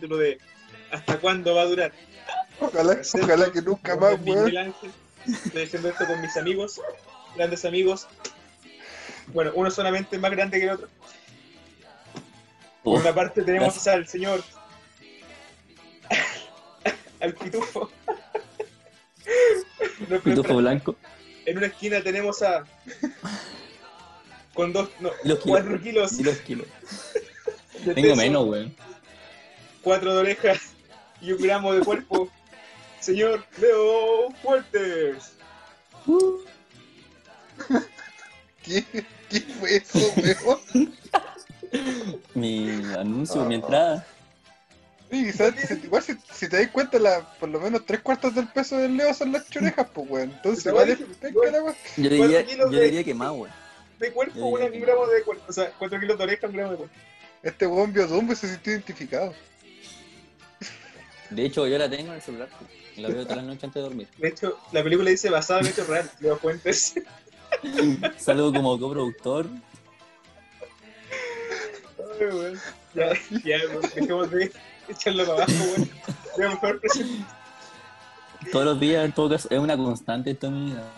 capítulo de ¿Hasta cuándo va a durar? Ojalá, ojalá que nunca más, weón. Estoy haciendo esto con mis amigos, grandes amigos. Bueno, uno solamente más grande que el otro. Por Uf, una parte tenemos al señor. al pitufo. Pitufo blanco. En una esquina tenemos a. Con dos. No, los cuatro kilos. Y los kilos. Tengo menos, weón. Cuatro de orejas y un gramo de cuerpo. Señor Leo Fuertes. ¿Qué, ¿Qué fue eso, weón? Mi anuncio, mi entrada. Sí, ¿sabes? Si- Igual si, si te das cuenta, la, por lo menos tres cuartos del peso del Leo son las chorejas, pues, weón. Entonces, la weá. Yo diría, yo de- diría que más, weón. De cuerpo, un gramo de cuerpo. O sea, cuatro kilos de oreja, un gramo de cuerpo. Este weón vio Dumbo y se sintió identificado. De hecho, yo la tengo en el celular. La veo toda la noche antes de dormir. De hecho, la película dice basada en hechos reales. Leo Fuentes. Salgo como coproductor. Ay, weón. Ya, ya, dejemos de echarlo para abajo, weón. Ya, mejor presente. Todos los días, en todo caso, es una constante esto en mi vida.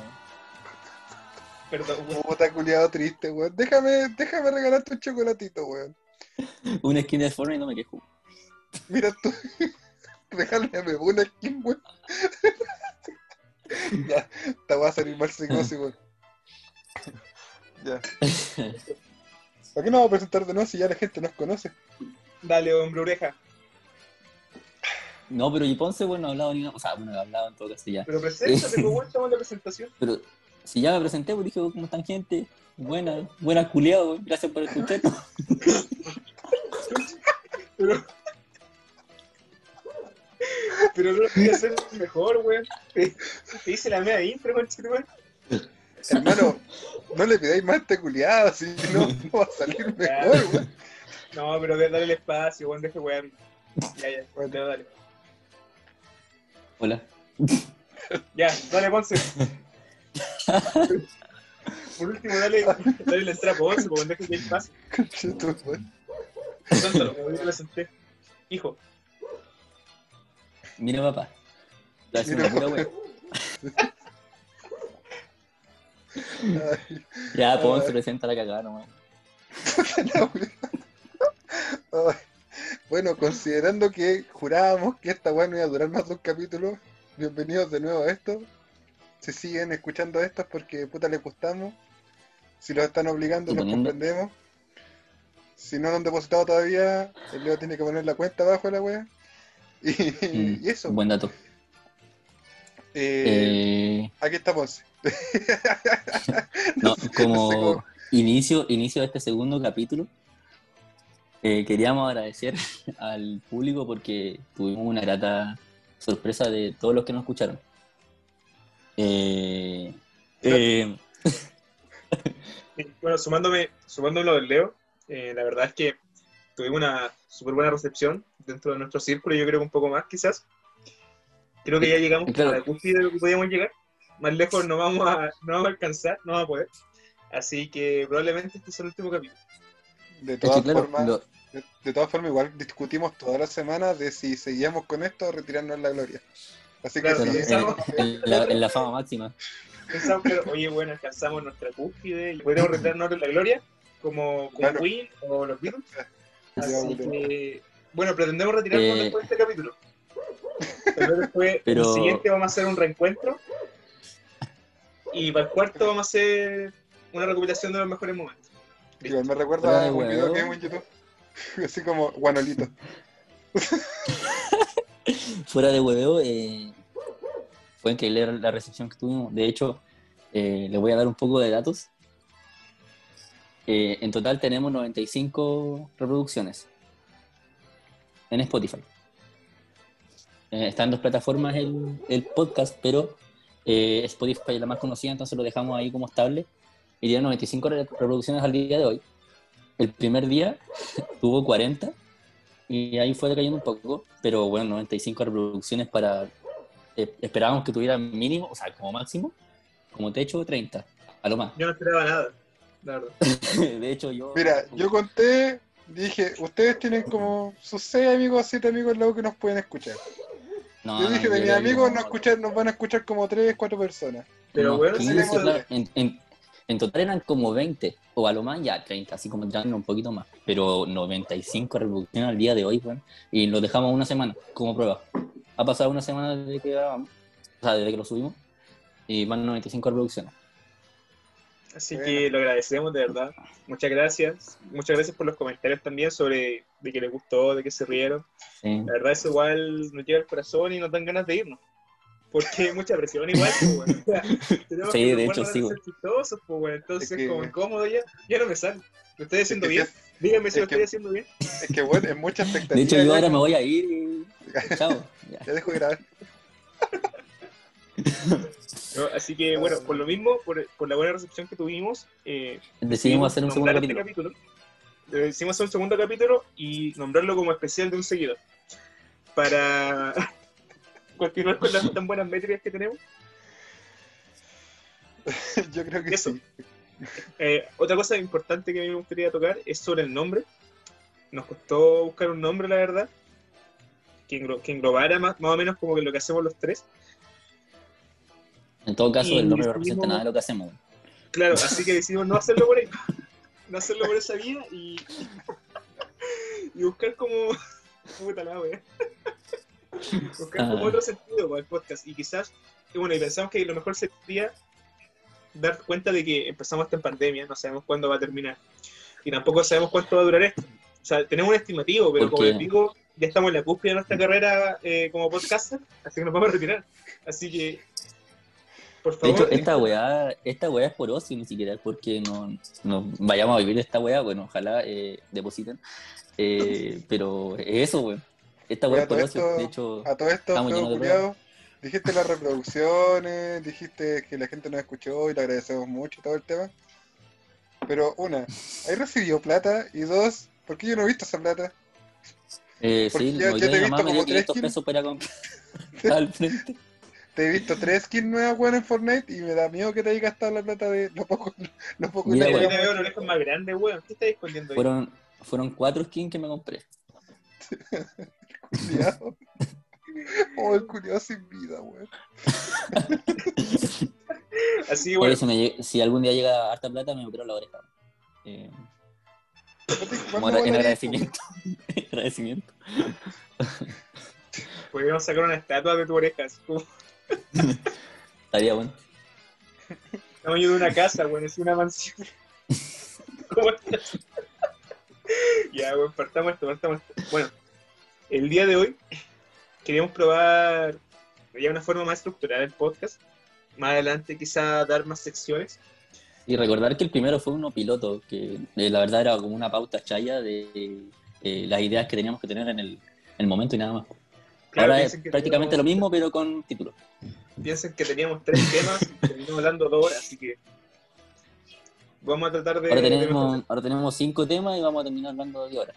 Perdón, weón. Puta culiado triste, weón. Déjame, déjame regalarte un chocolatito, weón. Una esquina de forma y no me quejo. Mira tú. Regálame una skin, weón. ya, esta va a salir mal psicosis, weón. Ya. ¿Para qué nos vamos a presentar de nuevo si ya la gente nos conoce? Dale, hombre oreja. No, pero y Ponce, bueno, no ha hablado ni nada. O sea, bueno, he hablado en todo caso ya. Pero preséntate, pues, estamos en la presentación. Pero si ya me presenté, pues dije, oh, ¿cómo están, gente? Buena, buenas culiados, gracias por escuchar. Pero. Pero no lo quería hacer mejor, weón. Te, te hice la media intro, weón, weón. Hermano, no le pidáis más a este culiado, si no, no va a salir mejor, weón. No, pero dale el espacio, weón, deje weón. Ya, ya, Bueno. dale. Hola. Ya, dale, Ponce. Por último, dale, dale la entrada a Ponce, pues, deje que hay espacio. Preséntalo, como yo te presenté. Hijo, Mira, papá. Hace Mira, una pura wea. Ay, Ya, Ponce Ay. presenta la cagada nomás. Bueno, considerando que jurábamos que esta weá no iba a durar más de un capítulo, bienvenidos de nuevo a esto. Si siguen escuchando esto es porque puta les gustamos. Si los están obligando, los comprendemos. Si no lo han depositado todavía, el Leo tiene que poner la cuenta abajo de la wea. Y, Mm, y eso. Buen dato. Eh, Eh, Aquí no, sé como cómo- inicio, inicio de este segundo capítulo, eh, queríamos agradecer al público porque tuvimos una grata sorpresa de todos los que nos escucharon. Eh, eh, Bueno, sumándome, sumándome lo del Leo, eh, la verdad es que tuvimos una súper buena recepción dentro de nuestro círculo, yo creo que un poco más quizás. Creo que ya llegamos Claro. a la cúspide de lo que podíamos llegar. Más lejos no vamos a, no vamos a alcanzar, no vamos a poder. Así que probablemente este sea el último capítulo. De es todas que claro, formas, de, de todas formas, igual discutimos todas las semanas de si seguíamos con esto o retirarnos en la gloria. Así que Claro, sí, claro, sí, en, en la, en la fama máxima. Pensamos que, oye, bueno, alcanzamos nuestra cúspide y podríamos retirarnos en la gloria, como, como Claro. Queen o los Beatles. Así que, bueno, pretendemos retirarnos Eh. después de este capítulo. Pero después, Pero- el siguiente vamos a hacer un reencuentro. Y para el cuarto vamos a hacer una recopilación de los mejores momentos. igual me recuerda a un video que vimos en YouTube. Así como Guanolito. Fuera de hueveo, eh, fue increíble la recepción que tuvimos. De hecho, eh, les voy a dar un poco de datos. Eh, en total tenemos 95 reproducciones en Spotify. Eh, dos plataformas el, el podcast, pero eh, Spotify es la más conocida, entonces lo dejamos ahí como estable. Y tiene 95 re- reproducciones al día de hoy. El primer día tuvo 40 y y ahí fue decayendo un poco, pero bueno, 95 reproducciones para... eh, esperábamos que tuviera mínimo, o sea, como máximo, como techo 30, a lo más. Yo no esperaba nada, la verdad. De hecho, yo... Mira, yo conté, dije, ustedes tienen como sus seis amigos, siete amigos luego que nos pueden escuchar. No, yo no, dije, de mis amigos como- nos, escuchar, nos van a escuchar como tres, cuatro personas. Pero bueno, 15, tenemos- claro, en, en- en total eran como 20, o a lo más ya 30, así como entrando un poquito más. Pero 95 reproducciones al día de hoy, weón. Y lo dejamos una semana como prueba. Ha pasado una semana desde que grabamos, o sea, desde que lo subimos, y van 95 reproducciones. Así Bueno. que lo agradecemos de verdad. Muchas gracias. Muchas gracias por los comentarios también sobre de que les gustó, de que se rieron. Sí. La verdad eso igual nos llega al corazón y nos dan ganas de irnos. Porque hay mucha presión igual, pues, bueno. O sea, tenemos Sí, que de hecho, sí, chistosos, pues, bueno. Entonces, Es que- como incómodo ya, ya no me sale. ¿Lo estoy haciendo Es que- bien? Díganme si es lo que- estoy haciendo bien. Es que bueno, es mucha expectativa. De hecho, yo ahora me voy a ir y. Chao. Ya. Ya dejo de grabar. ¿no? Así que, bueno, por lo mismo, por, por la buena recepción que tuvimos, eh, Decidimos hacer un segundo capítulo. este capítulo. Eh, Decidimos hacer un segundo capítulo y nombrarlo como especial de un seguidor. Para continuar con las tan buenas métricas que tenemos. Yo creo que Eso. sí. Eh, otra cosa importante que a mí me gustaría tocar es sobre el nombre. Nos costó buscar un nombre, la verdad, que, englo- que englobara más, más o menos como que lo que hacemos los tres. En todo caso, nombre no representa nada de lo que hacemos. Claro, así que decidimos no hacerlo por ahí. No hacerlo por esa vía y, y buscar como. Puta la wea. Buscar como Ah. otro sentido para el podcast. Y quizás, y bueno, y pensamos que lo mejor sería dar cuenta de que empezamos esta pandemia, no sabemos cuándo va a terminar. Y tampoco sabemos cuánto va a durar esto. O sea, tenemos un estimativo, pero ¿Por como les digo, ya estamos en la cúspide de nuestra carrera eh, como podcaster, así que nos vamos a retirar. Así que, por De hecho, esta weá, esta weá es por ocio, ni siquiera es porque no, no vayamos a vivir esta weá. Bueno, ojalá eh, depositen. Eh, pero es eso, weón. Esta weá es por ocio. esto- De hecho, A todo esto, Estamos dijiste las reproducciones, dijiste que la gente nos escuchó y le agradecemos mucho todo el tema. Pero una, ¿hay recibido plata? Y dos, ¿por qué yo no he visto esa plata? eh, porque sí, ya- ya día te he visto como tres 500 kilos. pesos para comprar al frente. Te he visto tres skins nuevas, weón, en Fortnite y me da miedo que te hayas gastado la plata de lo poco, lo poco Mira, weón. te veo las orejas más grandes, weón. ¿Qué estáis escondiendo ahí? Fueron, fueron cuatro skins que me compré. culiao. Oh, el culiao sin vida, weón. Así bueno, si, me si algún día llega harta plata, me opero la oreja. Eh, como ¿Cuándo agra- en agradecimiento. agradecimiento. podríamos sacar una estatua de tu oreja, así como Estaría bueno. tamaño de una casa, weón, es una mansión. ¿Cómo estás? ya, weón, partamos esto, partamos esto. Bueno, el día de hoy queríamos probar ya una forma más estructurada del podcast. Más adelante quizá dar más secciones. Y recordar que el primero fue uno piloto, que eh, la verdad era como una pauta chaya de eh, las ideas que teníamos que tener en el, en el momento y nada más. Claro, Ahora es piensen que prácticamente lo mismo, pero con título. Piensen que teníamos tres temas y terminamos hablando dos horas, así que vamos a tratar de... Ahora tenemos, mejorar. ahora tenemos cinco temas y vamos a terminar hablando de horas.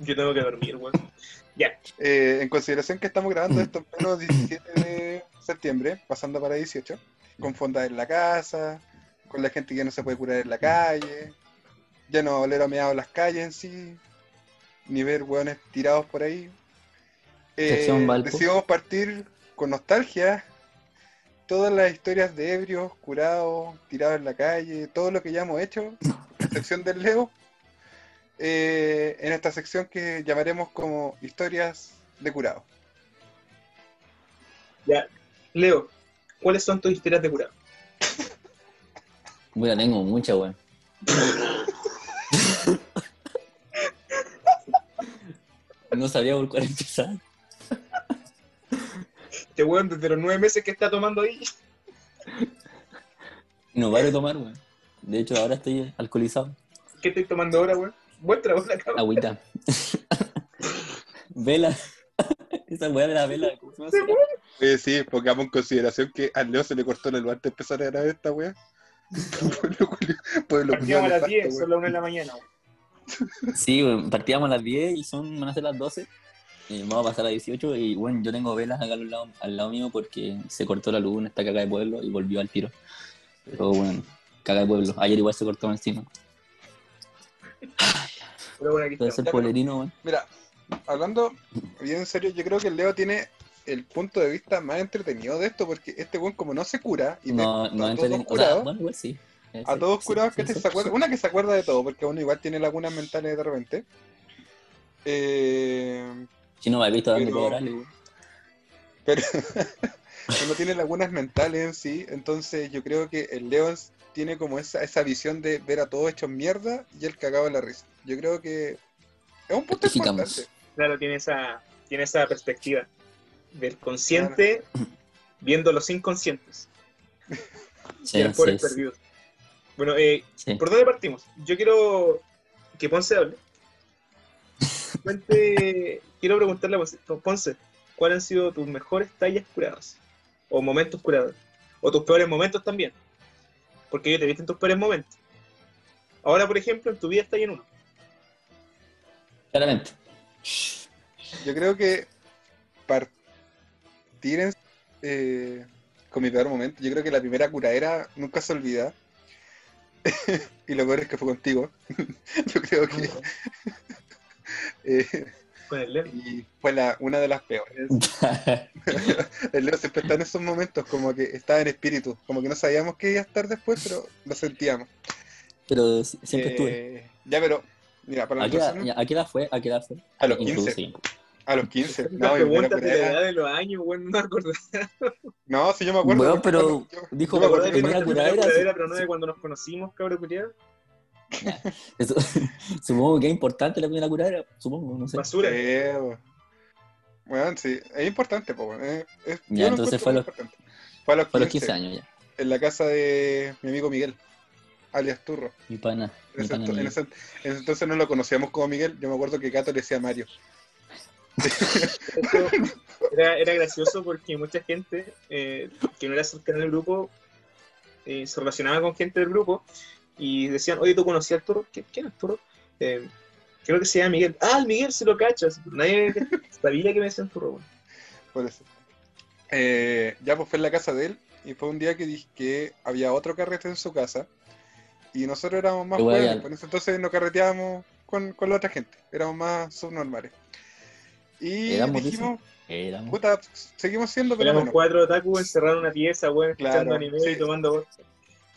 Yo tengo que dormir, weón. Eh, en consideración que estamos grabando esto en pleno 17 de septiembre, pasando para 18, con fonda en la casa, con la gente que no se puede curar en la calle, ya no oler a meado las calles en sí, ni ver hueones tirados por ahí. Eh, Sección decidimos partir con nostalgia todas las historias de ebrios, curados, tirados en la calle, todo lo que ya hemos hecho, a excepción del Leo, eh, en esta sección que llamaremos como historias de curado. Ya, Leo, ¿cuáles son tus historias de curado? Bueno, tengo mucha, weón. No sabía por cuál empezar. Este weón desde los nueve meses que está tomando ahí. No de tomar, weón. De hecho, ahora estoy alcoholizado. ¿Qué estoy tomando ahora, weón? Buen trabajo la cama. Agüita. vela. Esa weá de la vela. ¿Cómo se llama? Eh, sí, pongamos en consideración que al Leo se le cortó la luz antes de empezar a grabar esta wea. Pueblo Partimos a las 10, nefasto, son las 1 de la mañana. weón. Sí, weón, partíamos a las 10 y son, van a ser las 12. Y vamos a pasar a 18 y bueno, yo tengo velas acá al lado, al lado mío porque se cortó la luz en esta caga de pueblo y volvió al tiro. Pero bueno, caga de pueblo. Ayer igual se cortó encima. Pero bueno, aquí Ya, pero- pueblerino, weón. Mira, hablando bien en serio, yo creo que el Leo tiene el punto de vista más entretenido de esto, porque este weón como no se cura y No, a no todos entretenido. O sea, curados, bueno, igual sí. Eh, a todos sí, curados sí, que sí. se acuerda, una que se acuerda de todo, porque uno igual tiene lagunas mentales de repente. Eh, Si no me has visto dando Pero- cobrales, weón. pero uno tiene lagunas mentales en sí, entonces yo creo que el es- tiene como esa, esa visión de ver a todos hechos mierda y el cagado de la risa. Yo creo que es un punto importante. Claro, tiene esa, tiene esa perspectiva del consciente viendo los inconscientes Sí, y sí. Bueno, eh, sí. ¿por dónde partimos? Yo quiero que Ponce hable. Cuente, quiero preguntarle a Ponce, Ponce, ¿cuáles han sido tus mejores tallas curadas? O momentos curados. O tus peores momentos también. Porque yo te viste en tus peores momentos. Ahora, por ejemplo, en tu vida está en uno. Claramente. Yo creo que partir en- eh, con mi peor momento, yo creo que la primera curadera nunca se olvida. y lo peor es que fue contigo. yo creo que eh, Con el Leo. y fue la, una de las peores. El Leo siempre está en esos momentos, como que estaba en espíritu, como que no sabíamos qué iba a estar después, pero lo sentíamos. Pero si- siempre estuve. Eh, Ya, pero, mira, para ¿A la qué, edad, persona, ¿A qué edad fue? ¿A qué edad fue? a los 15, Introducimos. a los 15. Las No, primera preguntas de la edad de los años, bueno, no me acuerdo. No, sí, yo me acuerdo. Porque pero yo- dijo yo me que acuerdo la que que nuestra curadera, pero no de cuando nos conocimos, cabrón, culiado. Eso- supongo que es importante la primera curadera, supongo, no sé. Basura. Bueno, sí, es importante, pues, es- es- Ya, entonces fue a los- importante. Fue a los 15, Fue a los 15 años ya. en la casa de mi amigo Miguel, alias Turro. Mi pana. En Mi ese, pana ento- en Miguel. ese- en ese entonces no lo conocíamos como Miguel, yo me acuerdo que Cato le decía Mario. Era, era gracioso porque mucha gente eh, que no era cercana al grupo eh, se relacionaba con gente del grupo y decían, oye, ¿tú conocías al Toro? ¿Qui- ¿Quién es el Toro? Eh, creo que se llama Miguel. Ah, el Miguel se lo cachas. Nadie sabía que me decían Toro. weón. Por eso. Eh, ya pues fue en la casa de él y fue un día que dije que había otro carrete en su casa y nosotros éramos más jóvenes, por eso entonces no carreteábamos con, con la otra gente, éramos más subnormales. Y Éramos, dijimos, Éramos. puta, seguimos siendo, pero Éramos cuatro otaku encerrados en una pieza, weón, Claro, escuchando anime sí. y tomando vodka.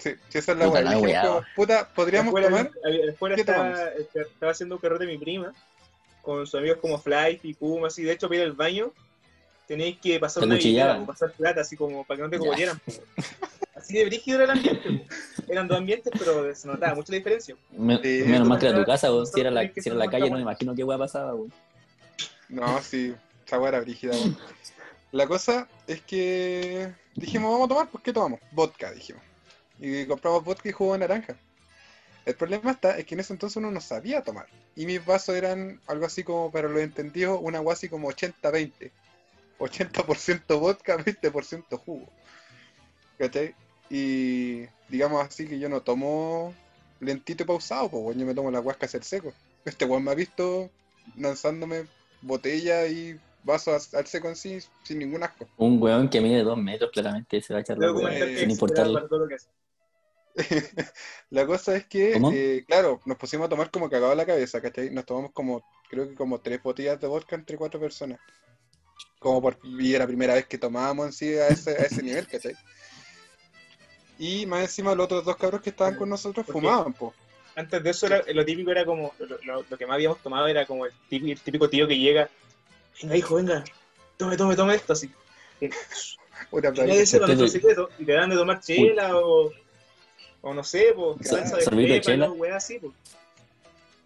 Sí, sí, esa es la Puta weá. como, puta, podríamos Afuera, tomar. había- afuera ¿Qué estaba, estaba haciendo un carrete mi prima con sus amigos como Flight y Kuma, así. De hecho, para ir al baño tenéis que pasar Te una billetera o pasar plata, así como para que no te po. Así de brígido era el ambiente. Eran dos ambientes, pero se notaba mucho la diferencia. Me- Sí, menos mal que era tu casa, weón. Si era la, si era la calle, no me imagino qué weá pasaba, weón. No, sí, esa weá era brígida. La cosa es que dijimos, vamos a tomar, pues ¿qué tomamos? Vodka, dijimos. Y compramos vodka y jugo de naranja. El problema está es que en ese entonces uno no sabía tomar. Y mis vasos eran algo así como, para los entendidos, una agua así como 80-20. 80% vodka, 20% jugo. ¿Cachai? Y digamos así que yo no tomo lentito y pausado, pues bueno, yo me tomo la huasca a hacer seco. Este weón me ha visto lanzándome botella y vasos al seco en sí sin ningún asco. Un weón que mide dos metros, claramente se va a echar la sin importarle. la cosa es que, eh, claro, nos pusimos a tomar como cagado la cabeza, ¿cachai? Nos tomamos como, creo que como tres botellas de vodka entre cuatro personas. Como por, y era la primera vez que tomábamos en sí a ese, a ese nivel, ¿cachai? Y más encima los otros dos cabros que estaban con nosotros fumaban, po. Antes de eso, era- lo típico era como, lo, lo- lo que más habíamos tomado era como el típico, el típico tío que llega, venga hijo, venga, tome, tome, tome esto, así. Una y te dan de tomar chela o, o no sé, pues, Sa- salsa de sorbito de pepa, chela. así, pues.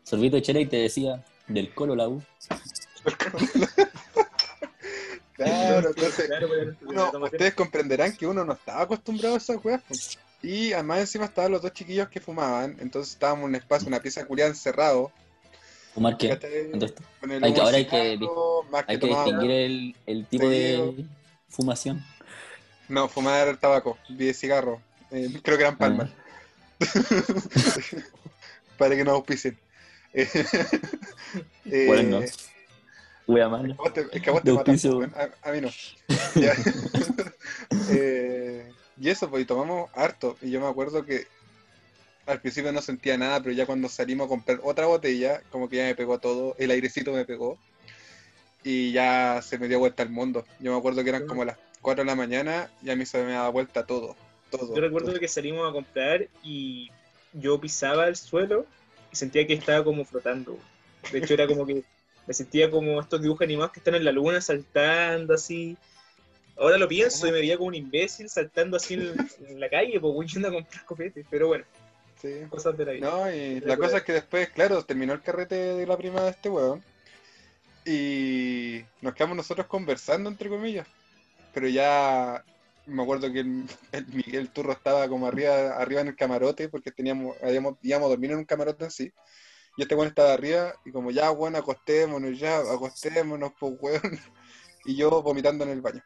Sorbito de chela y te decía, del colo la U. Claro, entonces, pues, uno- ustedes comprenderán que uno no estaba acostumbrado a esas weas. po. Y además encima estaban los dos chiquillos que fumaban, entonces estábamos en un espacio, una pieza culiada encerrado. ¿Fumar qué? Hay que- ahora hay que hay que distinguir el, el tipo de fumación. No, fumar tabaco, de cigarro. Eh, creo que eran palmas. Ah. Para que nos auspicien. Eh, Bueno, wea mala. es que a vos te matan, weón. a, a mí no. Eh, y eso, pues, y tomamos harto. Y yo me acuerdo que al principio no sentía nada, pero ya cuando salimos a comprar otra botella, como que ya me pegó todo, el airecito me pegó. Y ya se me dio vuelta el mundo. Yo me acuerdo que eran como las 4 de la mañana y a mí se me daba vuelta todo. Todo Yo recuerdo todo. que salimos a comprar y yo pisaba el suelo y sentía que estaba como flotando. De hecho, era como que me sentía como estos dibujos animados que están en la luna saltando así. Ahora lo pienso y me veía como un imbécil saltando así en, en la calle, pues yendo a comprar copetes. Pero bueno, Sí. cosas de la vida. No, y la cosa es que después, claro, terminó el carrete de la prima de este weón. Y nos quedamos nosotros conversando, entre comillas. Pero ya me acuerdo que el, el Miguel Turro estaba como arriba, arriba en el camarote, porque teníamos, habíamos, íbamos a dormir en un camarote en sí. Y este weón estaba arriba, y como ya, weón, acostémonos, ya, acostémonos, pues weón. Y yo vomitando en el baño.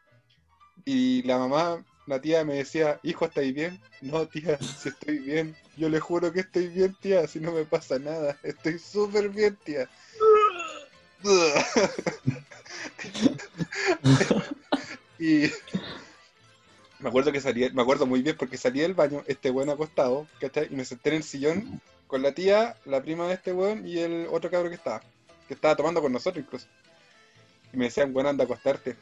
Y la mamá, la tía me decía, hijo, ¿estáis bien? No, tía, si estoy bien. Yo le juro que estoy bien, tía, si no me pasa nada. Estoy súper bien, tía. y me acuerdo que salí, me acuerdo muy bien porque salí del baño, este weón acostado, ¿cachai? Y me senté en el sillón con la tía, la prima de este weón y el otro cabro que estaba, que estaba tomando con nosotros incluso. Y me decían, bueno, anda a acostarte.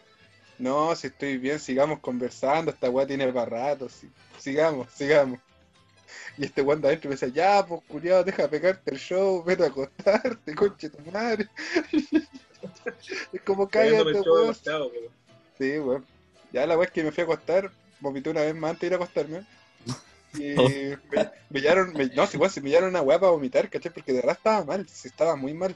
No, si estoy bien, sigamos conversando, esta weá tiene para rato, sí. sigamos, sigamos. Y este weón de adentro me decía, ya, pues culiado, deja de pegarte el show, vete a acostarte, conche tu madre. es como cállate, weón. Sí, weón. Ya la weá es que me fui a acostar, vomité una vez más antes de ir a acostarme. Y Oh. me, me llevaron, me- no, si igual se me llevaron una weá para vomitar, ¿cachai? Porque de verdad estaba mal, estaba muy mal.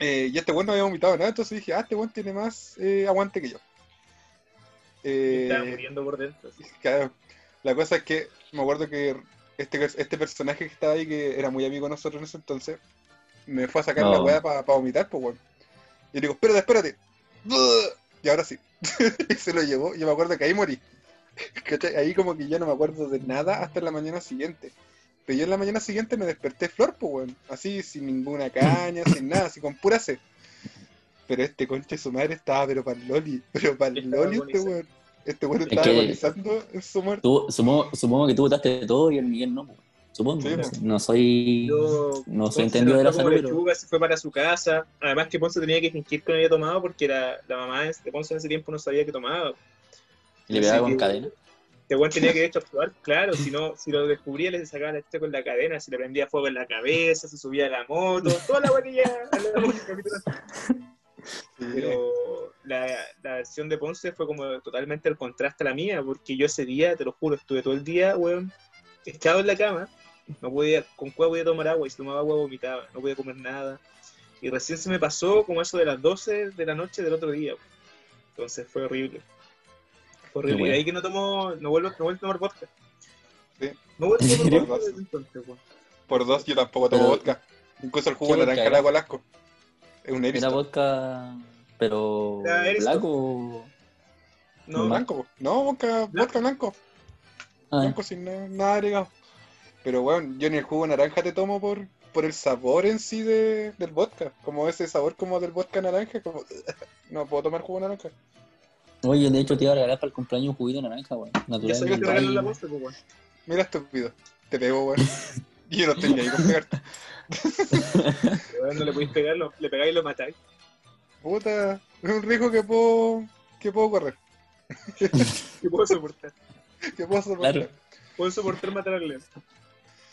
Eh, y este weón no había vomitado nada, entonces dije, ah, este weón tiene más eh, aguante que yo. Eh, Estaba muriendo por dentro. Claro. La cosa es que me acuerdo que este, este personaje que estaba ahí, que era muy amigo de nosotros en ese entonces, me fue a sacar la weá para vomitar, pues weón. Y le digo, espérate, espérate. Y ahora sí. y se lo llevó. Yo me acuerdo que ahí morí. ¿Cachai? Ahí como que ya no me acuerdo de nada hasta la mañana siguiente. Pero yo en la mañana siguiente me desperté flor, pues weón. Así, sin ninguna caña, sin nada, así con pura sed. Pero este conche su madre estaba, pero para el Loli. Pero para el Loli este weón. Este weón Es estaba que- agonizando en su muerte. Tú, supongo, supongo que tú votaste todo y el Miguel no. po. Supongo. Sí, no, sé. No soy. Yo- No soy entendido de la salud, lechuga, se fue para su casa. Además que Ponce tenía que fingir que no había tomado porque era, la mamá de Ponce en ese tiempo no sabía que tomaba. Le pegaba con cadena. Este weón tenía que de hecho actuar, claro, si no, si lo descubría le sacaba la con la cadena, si le prendía fuego en la cabeza, se subía a la moto, toda la weá que ya Pero la, la versión de Ponce fue como totalmente el contraste a la mía, porque yo ese día, te lo juro, estuve todo el día, weón, echado en la cama, no podía, con cuál podía tomar agua, y si tomaba agua vomitaba, no podía comer nada. Y recién se me pasó como eso de las 12 de la noche del otro día. Entonces fue horrible. Fue horrible. Bueno. Y ahí que no tomo, no vuelvo, no vuelvo a tomar vodka. Sí. No vuelvo a ¿En tomar vodka desde entonces. Por dos, yo tampoco tomo Pero- vodka. Incluso el jugo ¿Qué de naranja al asco. Es un Era vodka. Pero. ¿Blanco? No, Blanco, no, vodka, vodka blanco. Ah, Blanco sin na- nada agregado. Pero bueno, yo ni el jugo de naranja te tomo por, por el sabor en sí de, del vodka. Como ese sabor como del vodka naranja. Como... No puedo tomar jugo de naranja. Oye, de hecho te iba a regalar para el cumpleaños un juguito de naranja, weón. ya Natural. sabía que te regalan la bolsa, pues, weón. Mira estúpido. Te pego, weón. Y yo no estoy ahí con pegarte. Weón, no le podéis pegar, lo- le pegáis y lo matáis. Puta, es un riesgo que puedo, que puedo correr. ¿Qué puedo soportar? Que puedo soportar. Claro. Puedo soportar matar al león.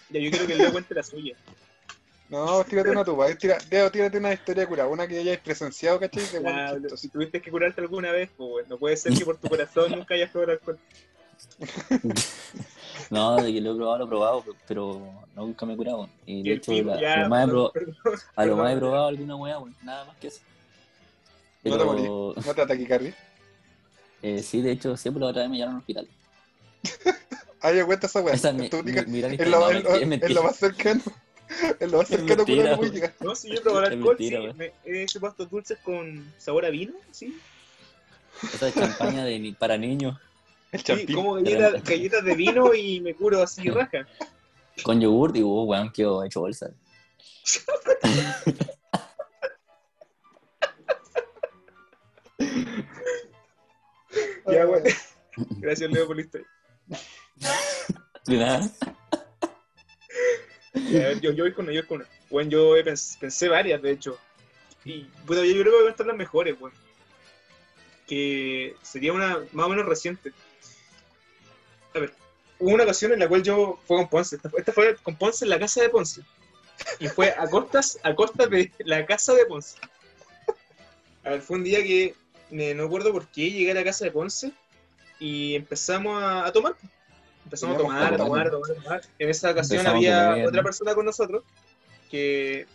Ya, yo quiero que el Leo cuente la suya. No, tírate una tuba. Tira, Leo, tírate una historia cura. Una que hayáis presenciado, ¿cachai? Si tuviste que curarte alguna vez, pues bueno, no puede ser que por tu corazón nunca hayas probado el alcohol. No, de que lo he probado, lo he probado, pero nunca me he curado. Y de hecho, pico, la- ya, lo más he perdón, probado- perdón, a lo más he probado alguna weá, weón. Nada más que eso. No te morí. No te ataque, Carly. eh, sí, de hecho, siempre la otra vez me llevaron al hospital. Ah, ya cuenta esa weá. Esa es mi, tu única- mi- mi gran Es historia. lo, No, es lo- es más cercano. Es lo más cercano que weón. llegar. No, si yo he probado Es alcohol, mentira, sí. Me, he hecho pastos dulces con sabor a vino, sí. Esa es champaña de, para niños. El Sí, como galletas, galletas de vino y me curo así raja. Con yogur, digo, oh, weón, quedo hecho bolsa. Ya, weón. Gracias, Leo, por la historia. A ver, yo, yo voy con una, yo con. Bueno, yo pensé varias, de hecho. Y puta, yo creo que van a estar las mejores, weón. Que sería una más o menos reciente. A ver, hubo una ocasión en la cual yo fue con Ponce. Esta, fue con Ponce en la casa de Ponce. Y fue a costas, a costas de la casa de Ponce. A ver, fue un día que me- no recuerdo por qué llegué a la casa de Ponce y empezamos a, a tomar. Empezamos a tomar, a tomar, a tomar, a tomar. En esa ocasión Empezamos había otra persona con nosotros que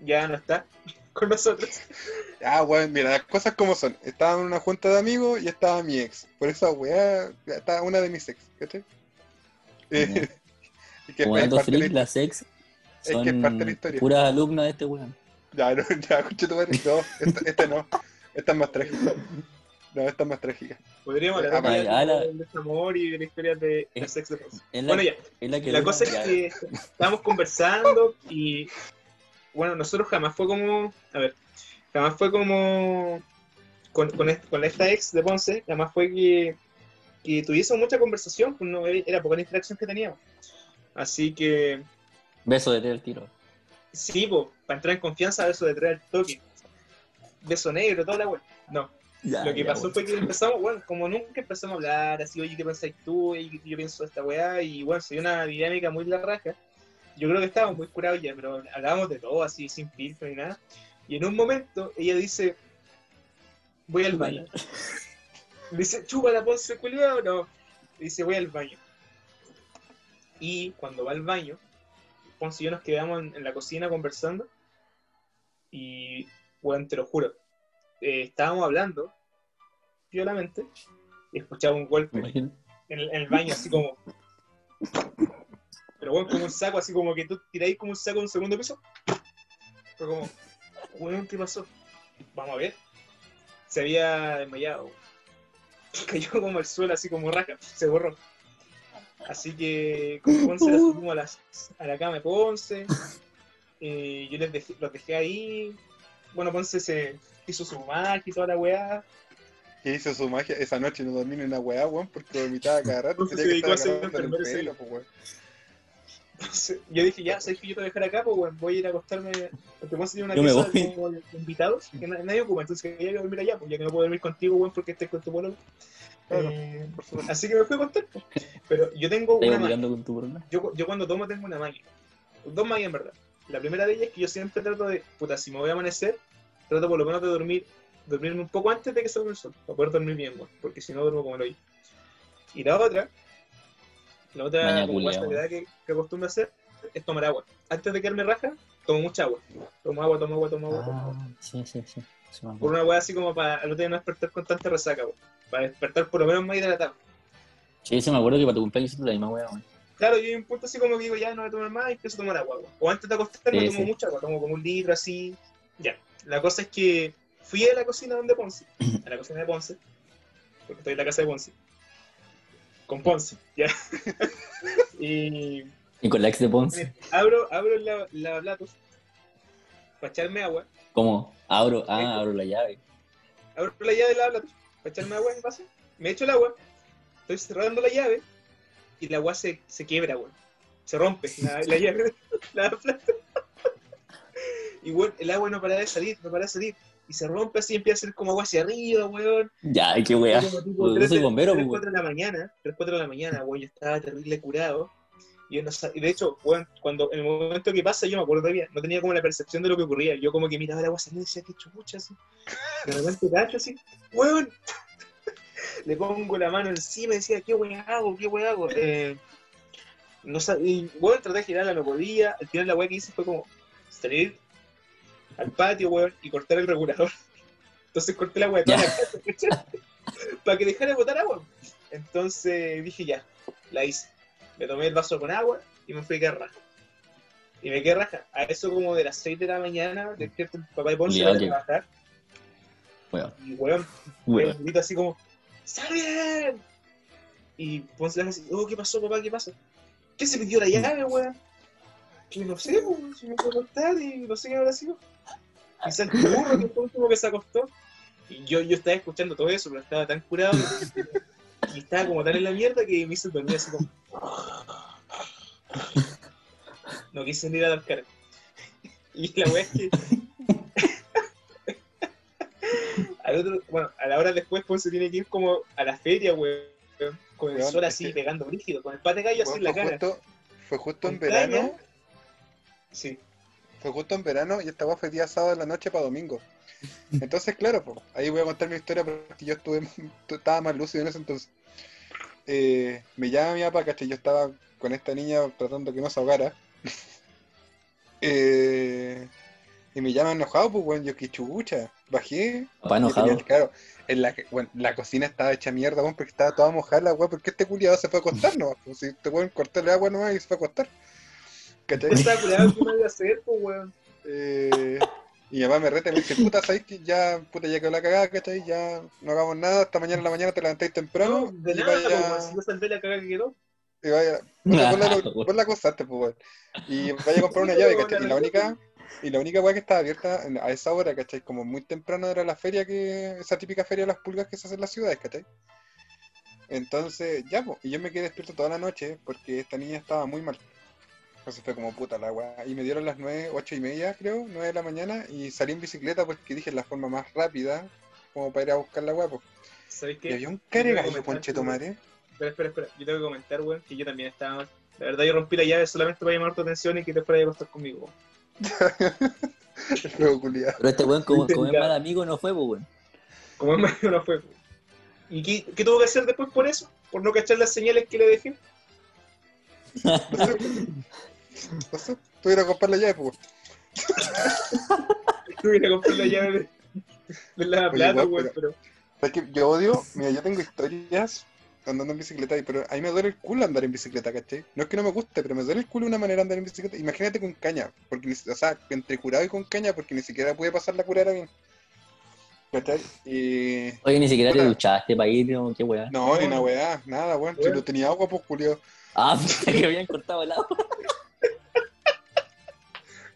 ya no está con nosotros. Ah, weón, mira, las cosas como son. Estaba en una junta de amigos y estaba mi ex. Por esa weá, estaba una de mis ex, ¿cachai? Eh, y que freak, la- las ex son es parte de la historia. puras alumnas de este weón. Ya, no, ya, escucha tu madre. No, esta, esta no. Esta es más trágica. No, esta es más trágica. Podríamos hablar de, este amor y de la historia de la sex de Ponce. Es la, Bueno, ya. es la La cosa es que estábamos conversando y bueno, nosotros jamás fue como, a ver, jamás fue como con, con, con esta ex de Ponce, jamás fue que, que tuviésemos mucha conversación, pues no, era poca la interacción que teníamos. Así que Beso de el tiro. sí, pues, para entrar en confianza, eso de traer el toque, beso negro, toda la web. No, Ya, lo que ya, pasó fue que empezamos, bueno, como nunca empezamos a hablar, así, oye, ¿qué pensáis tú? Oye, ¿qué yo pienso esta weá? Y bueno, se dio una dinámica muy la raja. Yo creo que estábamos muy curados ya, pero hablábamos de todo, así, sin filtro ni nada. Y en un momento, ella dice, voy al baño. Dice, chupa la ponce, culiado, no. Dice, voy al baño. Y cuando va al baño, Ponce y yo nos quedamos en, en la cocina conversando. Y, bueno, te lo juro, eh, estábamos hablando, violamente, y escuchaba un golpe en el, en el baño, así como. Pero bueno, como un saco, así como que tú tiráis como un saco en un segundo piso. Fue como, weón, ¿qué pasó? Vamos a ver. Se había desmayado. Cayó como al suelo, así como raja, se borró. Así que con Ponce la subimos a, las- a la cama de Ponce. Eh, yo les dejé, los dejé ahí. Bueno, Ponce se hizo su magia y toda la weá. Que hizo su magia. Esa noche no dormí ni una weá, weón, porque vomitaba cada rato. Tenía que estar el pelo, pues, weón. Entonces, yo dije, ya, ¿sabes que yo te voy a dejar acá? Pues, bueno, voy a ir a acostarme. Porque vamos a tener una Yo como de invitados que na- nadie ocupa. Entonces, voy a dormir allá, pues ya que no puedo dormir contigo, bueno, porque estés con tu pololo. Claro, Eh, así que me fui a acostar. pues. Pero yo tengo una mirando con tu. Yo, yo cuando tomo tengo una maña. Dos mañas, en verdad. La primera de ellas es que yo siempre trato de, puta, si me voy a amanecer, trato por lo menos de dormir, dormirme un poco antes de que salga el sol, para poder dormir bien, bueno, porque si no duermo como el hoy. Y la otra, la otra guasalidad que, que acostumbro a hacer es tomar agua. Antes de quedarme raja, tomo mucha agua. Tomo agua, tomo agua, tomo agua, tomo agua. Ah, sí, sí, sí. Por una weá así como para al otro día no despertar con tanta resaca, weón. Para despertar por lo menos más hidratado. Sí, sí, me acuerdo que para tu cumpleaños hiciste la misma weá, weón. Claro, yo hay un punto así como que digo, ya no voy a tomar más y empiezo a tomar agua. weón. O antes de acostarme Sí, tomo sí. mucha agua, tomo como un litro así. Ya. La cosa es que fui a la cocina donde Ponce, a la cocina de Ponce, porque estoy en la casa de Ponce, con Ponce, ya. y Y con la ex de Ponce. abro, abro el lava- lavaplatos para echarme agua, ¿Cómo? Abro, ah, abro la llave. abro la llave del lavaplatos para echarme agua en vaso, me echo el agua, estoy cerrando la llave y la agua se, se quiebra. Se rompe la, la llave del lavaplatos. Y bueno, el agua no para de salir, no para de salir. Y se rompe así, empieza a ser como agua hacia arriba, weón. Ya, qué weá. Como tipo soy de- bombero, tres, pues, cuatro de la mañana, 3, 4 de la mañana, weón, yo estaba terrible curado. Y, yo no y de hecho, weón, cuando en el momento que pasa, yo me acuerdo todavía, no tenía como la percepción de lo que ocurría. Yo como que miraba el agua salir y decía, qué chucha, así. De repente cacho así, weón. Le pongo la mano encima y decía, ¿qué weón hago? ¿Qué weón hago? Eh, no y weón, traté de girarla, no podía. Al final la weá que hice fue como salir al patio, weón, y cortar el regulador. Entonces corté la weá toda la para que dejara de botar agua. Entonces dije ya, la hice. Me tomé el vaso con agua y me fui a quedar raja. Y me quedé raja. A eso como de las 6 de la mañana, despierto el papá de Ponce para trabajar. Weón, Y weón, weón. un grito así como, ¡Sal bien! Y Ponce le hace así, oh, ¿qué pasó, papá? ¿Qué pasa? ¿Qué se pidió la llave, weón? Que no sé, pues, se me fue a acostar y no sé qué habrá sido. Quizá el burro que fue el último que se acostó. Y yo, yo estaba escuchando todo eso, pero estaba tan curado y estaba como tan en la mierda que me hizo dormir así como. No quise ni ir a dar cara. Y la weá es que. al otro, bueno, a la hora después, pues se tiene que ir como a la feria, weón. Con el sol así que- pegando brígido, con el pate gallo así en la cara. justo, fue justo en caña. Sí. fue justo en verano y esta weá fue día sábado en la noche para domingo. Entonces, claro, pues, ahí voy a contar mi historia porque yo estuve, estaba más lúcido en ese entonces. Eh, me llama mi papá, ¿cachai? Yo estaba con esta niña tratando que no se ahogara. Eh, y me llama enojado, pues, bueno, yo que chucha. Bajé. Papá enojado. tenía- claro, en la, bueno, la cocina estaba hecha mierda, weón, porque estaba toda mojada la weá, porque este culiado se fue a acostar, ¿no? Pues si te pueden cortar el agua nomás y se fue a acostar. ¿Cachai? Yo estaba curado, ¿qué me iba a hacer, pues, weón? Eh, y mi mamá me reta y me dice, puta, ¿sabes que ya, puta, ya quedó la cagada, ¿cachai? Ya no hagamos nada, hasta mañana en la mañana te levantáis temprano No, de y nada, pues, vaya, si no salvé la cagada que quedó. y vaya, puta, pon la, pon la cosa antes, pues, weón. Y vaya a comprar una llave, ¿cachai? Y la única, y la única weá que estaba abierta a esa hora, ¿cachai? Como muy temprano era la feria que, esa típica feria de las pulgas que se hace en las ciudades, ¿cachai? Entonces, ya, pues, y yo me quedé despierto toda la noche porque esta niña estaba muy mal. Entonces fue como puta la weá. Y me dieron las nueve, ocho y media, creo, nueve de la mañana, y salí en bicicleta porque dije la forma más rápida, como para ir a buscar la weá, pues. ¿Sabes Y qué? había un comentar, concheto madre. Espera, espera, espera. Yo tengo que comentar, weón, que yo también estaba mal. La verdad, yo rompí la llave solamente para llamar tu atención y que te fuera a acostar conmigo. Pero este weón, como, como es mal amigo, no fue, weón. Como es medio no fue. ¿Y qué, qué tuvo que hacer después por eso? ¿Por no cachar las señales que le dejé? No sé. Que comprar la llave, pues. Tuve que comprar la llave de, de la Oye, plata, weón, weón, pero... Es que yo odio, mira, yo tengo historias andando en bicicleta, y- pero a mí me duele el culo andar en bicicleta, ¿cachai? No es que no me guste, pero me duele el culo una manera de andar en bicicleta. Imagínate con caña, porque ni- o sea, entre curado y con caña, porque ni siquiera pude pasar la curada bien. ¿Cachai? Y. Oye, ni siquiera te duchaste para ir, no, qué weá. No, ni una weá, nada, weón. Si Weón. no tenía agua, pues culio. Ah, que habían cortado el agua.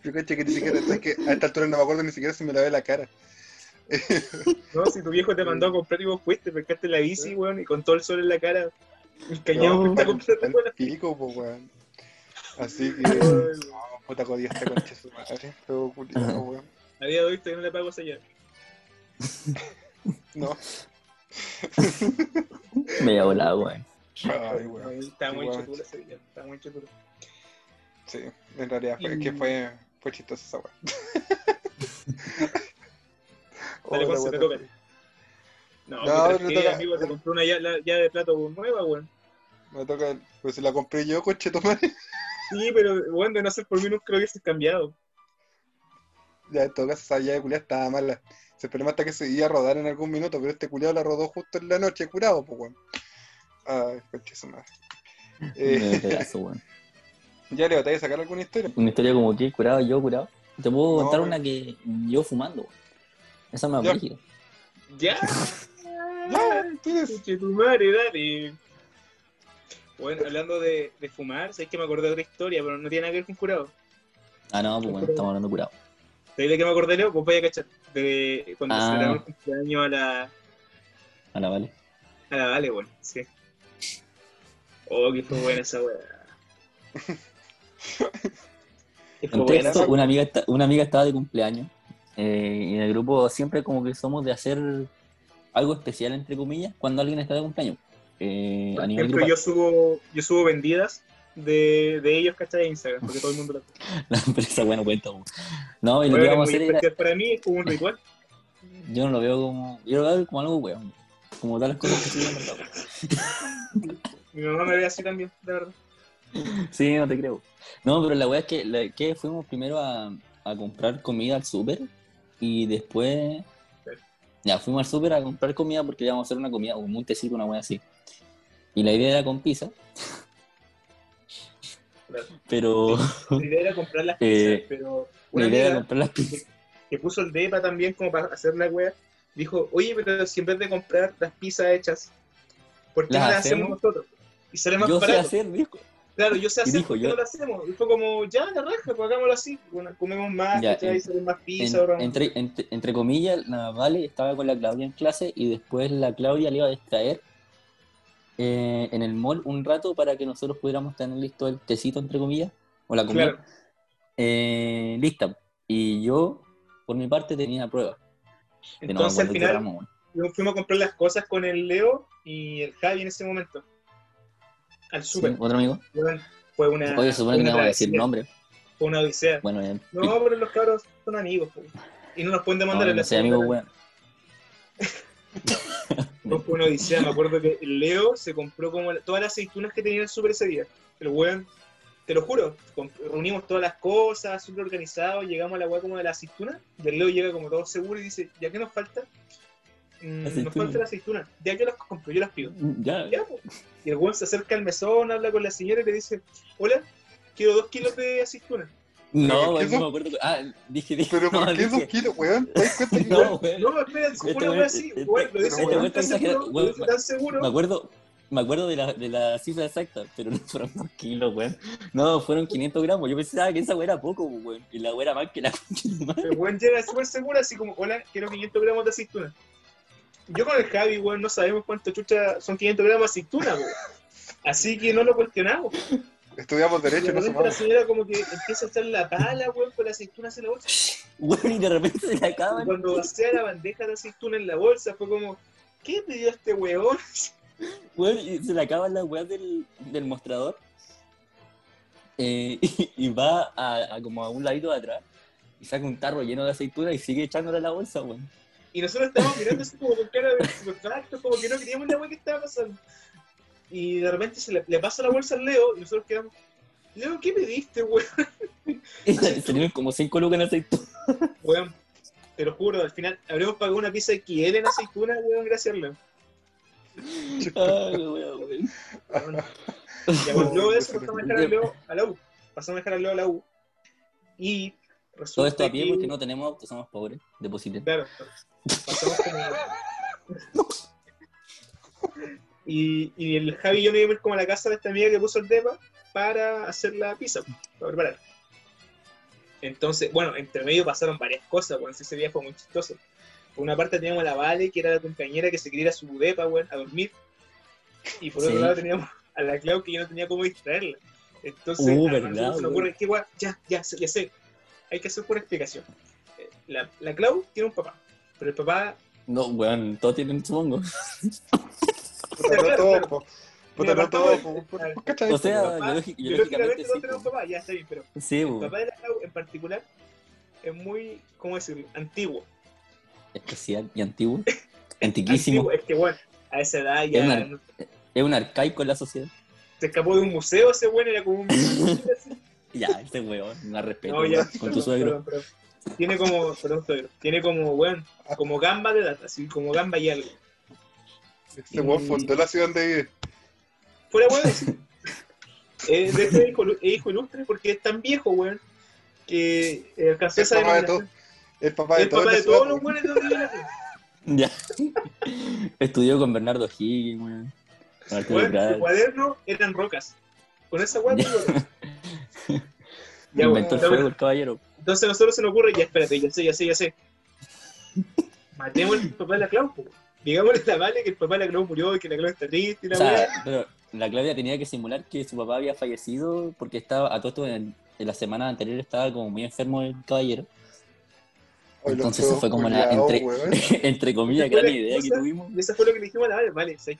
Yo caché que ni siquiera, es que a esta altura no me acuerdo ni siquiera si me lavé la cara. No, si tu viejo te mandó a comprar y vos fuiste, pescaste la bici, weón, y con todo el sol en la cara, el cañón No, a pa'l weón. pico, pues weón. Así que. Ay, No, puta codía esta concha su madre. Pero culiao, weón. A día de hoy todavía no le pago esa llave. No. Me había volado, weón. Ay, weón. Está muy chutura esa llave, está muy chutura. Sí, en realidad fue, Y- que fue, fue chistosa esa weá. Dale, Oh, Juan, la se te toca. No, No, que, toca- amigo, te compré una llave, la llave de plato nueva, weón. Me toca, pues si la compré yo, coche tu madre. Sí, pero, weón, de no ser por mí nunca lo hubieses cambiado. Ya, en todo caso, esa llave culiada estaba mala. Se esperó hasta que se iba a rodar en algún minuto, pero este culiado la rodó justo en la noche, curado, pues weón. Ay, coche su madre. Eh, ya le voy a sacar alguna historia. Una historia como que curado, yo curado. Te puedo No, contar una que yo fumando, weón. Esa me Ya. aplica. Ya. Ya. Escuche tu madre, dale. Bueno, hablando de, de fumar, sabes que me acordé de otra historia, pero no tiene nada que ver con curado. Ah, no, pues bueno, estamos hablando curado. ¿Sabes de qué me acordé, Leo? Vos vaya a cachar. De cuando Ah. se celebró el cumpleaños a la, A la vale. a la Vale, bueno, sí. Oh, que fue buena esa weá. Que fue En buena texto, esa una amiga, está- una amiga estaba de cumpleaños eh, y en el grupo siempre como que somos de hacer algo especial, entre comillas, cuando alguien está de cumpleaños. Eh, Por a nivel ejemplo, yo subo, yo subo vendidas de, de ellos, ¿cachai? Instagram, porque todo el mundo lo La empresa, bueno, cuenta. weón. No, y lo Bueno, que íbamos a hacer era, para mí, es como un ritual. yo no lo veo como, yo lo veo como algo weón. Como todas las cosas que se. Mi mamá me ve así también, de verdad. Sí, no te creo. No, pero la weá es que, la- que fuimos primero a, a comprar comida al súper y después. Ya, fuimos al súper a comprar comida porque íbamos a hacer una comida, un un tecito, una weá así. Y la idea era con pizza. Claro. Pero La idea era comprar las Eh, pizzas, pero la idea era comprar las pizzas. que puso el DEPA también como para hacer la wea, dijo, oye, pero si en vez de comprar las pizzas hechas, ¿por qué ¿Las hacemos hacemos? nosotros? Y sale más Yo sé barato. hacer, dijo. Claro, yo sé hacer, ¿por qué yo- no lo hacemos? Y fue como, ya, la raja, pues hagámoslo así. Bueno, comemos más, Ya, en- Salen más En- pizza, ahora- entre, entre, entre comillas, la Vale estaba con la Claudia en clase y después la Claudia le iba a distraer eh, en el mall un rato para que nosotros pudiéramos tener listo el tecito, entre comillas, o la comida Claro. eh, lista. Y yo, por mi parte, tenía prueba. Que no me Entonces al final fuimos a comprar las cosas con el Leo y el Javi en ese momento. Al Sí, super. ¿Otro amigo? Fue una. Oye, supone que no vamos a decir nombre. Fue una odisea. Bueno, bien. No, pero los cabros son amigos. po. Y no nos pueden No, demandar no la sé, amigo, weón. Fue una odisea. Me acuerdo que Leo se compró como todas las aceitunas que tenía el super ese día. El weón, te lo juro, reunimos todas las cosas, súper organizado, llegamos a la weá como de la aceituna. Y el Leo llega como todo seguro y dice, ¿ya qué nos falta? "Mm, nos Aceituna. falta la aceituna. Ya yo las compro, yo las pido. Ya, Ya, po. Y el weón se acerca al mesón, habla con la señora y le dice, hola, quiero dos kilos de aceituna. No, ¿Pero weón, no me acuerdo. Ah, dije, dije. Pero ¿por no, qué dije- dos kilos, weón? ¿Te das cuenta que No, weón. No, espera, Este una weón- así, este- weón, lo dice este weón, tan seguro, weón, lo dice tan seguro. Me acuerdo, me acuerdo de la, de la cifra exacta, pero no fueron dos kilos, weón. No, fueron 500 gramos. Yo pensaba que esa weá era poco, weón. Y la weá era más que la concha de. El weón llega súper seguro, así como, hola, quiero 500 gramos de aceituna. Yo con el Javi, weón, no sabemos cuánto chucha son 500 gramos de aceituna, weón. Así que no lo cuestionamos. Estudiamos Y de Derecho y no repente la señora como que empieza a echar la pala, weón, con la aceituna hacia la bolsa. Weón, y de repente se la Y acaban. cuando vacía la bandeja de aceituna en la bolsa, fue como, ¿qué pidió este weón? Weón, y se le acaban las weas del, del mostrador. Eh, y, y va a, a como a un ladito de atrás y saca un tarro lleno de aceituna y sigue echándole a la bolsa, weón. Y nosotros estábamos mirando así como con cara de estupefacto, como que no queríamos la weá que estaba pasando. Y de repente se le, le pasa la bolsa al Leo y nosotros quedamos, Leo, ¿qué pediste, weón? Salieron como 5 lucas en aceituna. Weón, te lo juro, al final habremos pagado una pieza de XL en aceituna, weón, gracias, Leo. Ay, weón, weón. Weón. Ya, bueno, luego de eso pasamos a dejar al Leo a la U. Pasamos a dejar al Leo a la U. Y resulta Todo esto a pie que- porque no tenemos auto, somos pobres. Depositen. Claro, pasamos como... y, y el Javi y yo nos íbamos a ir como a la casa de esta amiga que puso el depa para hacer la pizza, para preparar. Entonces, bueno, entre medio pasaron varias cosas, bueno, ese día fue muy chistoso. Por una parte teníamos a la Vale, que era la compañera que se quería ir a su depa, weón, a dormir. Y por otro lado teníamos a la Clau, que yo no tenía cómo distraerla. Entonces, Uh, verdad, se nos ocurre, que weón, ya, ya, ya sé. Hay que hacer una explicación. Eh, La, la Clau tiene un papá, pero el papá No, weón, todos tienen, supongo. Puta, no todo. Puta, no todo. O sea, biológicamente sí. tenemos papá, ya está bien, pero Sí, el papá de la Clau en particular es muy, ¿cómo decirlo? Antiguo. Especial y antiguo. Antiquísimo. Antiguo, es que bueno, a esa edad ya Es una- no- Es un arcaico en la sociedad. se escapó de un museo ese bueno, era como un... Ya, ese weón, más respeto No, ya, con perdón, tu suegro. perdón, perdón. Tiene como, perdón, suegro, tiene como, bueno, como gamba de edad, así como gamba y algo. Este weón fundó la ciudad donde vive. Fuera bueno, eh, de hecho es hijo, hijo ilustre porque es tan viejo, weón, que eh, alcanzó El esa papá de denominación. El papá de El todos papá de la todos ciudad, los buenos de donde la. Ya. Estudió con Bernardo Higgins, weón. Weón, su cuaderno eran rocas. Con esa weá, Ya. digo, Ya, Inventó el bueno, fuego el caballero. Entonces a nosotros se nos ocurre, ya espérate, ya sé, ya sé, ya sé. Matemos al papá de la Clau. Digámosle a la Vale que el papá de la Clau murió y que la Clau está triste y la O sea, pero la Claudia tenía que simular que su papá había fallecido porque estaba, a todo esto en, en la semana anterior estaba como muy enfermo el caballero. Entonces eso fue como la- entre-. Entre comillas, gran la idea que tuvimos. Eso fue lo que le dijimos a la Vale, vale, ¿sabes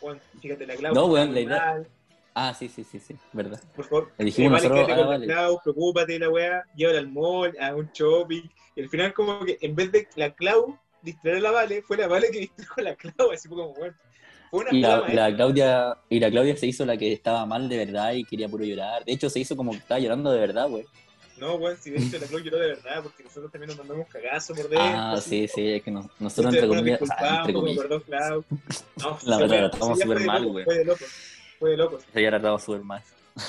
Juan, fíjate la Clau. No, weón, la idea- mal, Ah, sí, sí, sí, sí, verdad. Por favor, dijimos Eh, nosotros quédate a la con la Vale. Preocúpate de la weá, llévala al mall, a un shopping. Y al final como que en vez de la Clau distraer a la Vale, fue la Vale que distrajo a la Clau, así fue como, bueno, fue una Y la, jugada la Claudia, y la Claudia se hizo la que estaba mal de verdad y quería puro llorar. De hecho, se hizo como que estaba llorando de verdad, güey. No, weón, si de hecho la Clau lloró de verdad, porque nosotros también nos mandamos cagazo por dentro. Ah, sí, sí, es que nos- nosotros entre comillas, entre Perdón, Clau. No, La verdad, estamos súper mal, loco, weón. Fue de loco, fue de loco. se había tratado súper mal.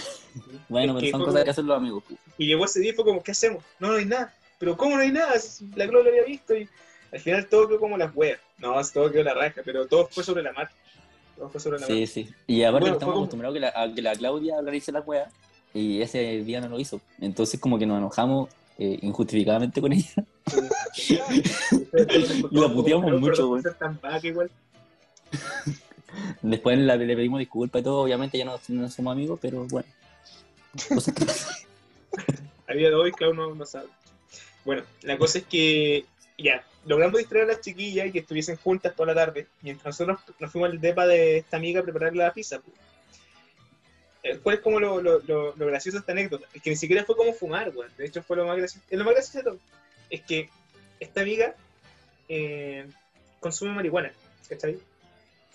Bueno, Es pero son cosas como- que hacen los amigos. Y llegó ese día y fue como, ¿qué hacemos? No, no hay nada. Pero ¿cómo no hay nada? La Clau lo había visto y al final todo quedó como las weas. No, todo quedó la raja, pero todo fue sobre la marcha. Todo fue sobre la Sí, sí. Y aparte Bueno, estamos como- acostumbrados que la, a que la Claudia organice la weá. Y ese día no lo hizo. Entonces como que nos enojamos eh, injustificadamente con ella. Y la puteamos mucho, güey. Después la- le pedimos disculpas y todo. Obviamente ya no, no somos amigos, pero bueno. A día de hoy, cada uno no sabe. Bueno, la cosa es que ya, logramos distraer a las chiquillas y que estuviesen juntas toda la tarde. Mientras nosotros nos fuimos al depa de esta amiga a prepararle la pizza. pues. Eh, ¿Cuál es como lo, lo, lo, lo gracioso de esta anécdota? Es que ni siquiera fue como fumar, weón. De hecho, fue lo más gracioso. Es lo más gracioso de todo. Es que esta amiga eh, consume marihuana, ¿cachai?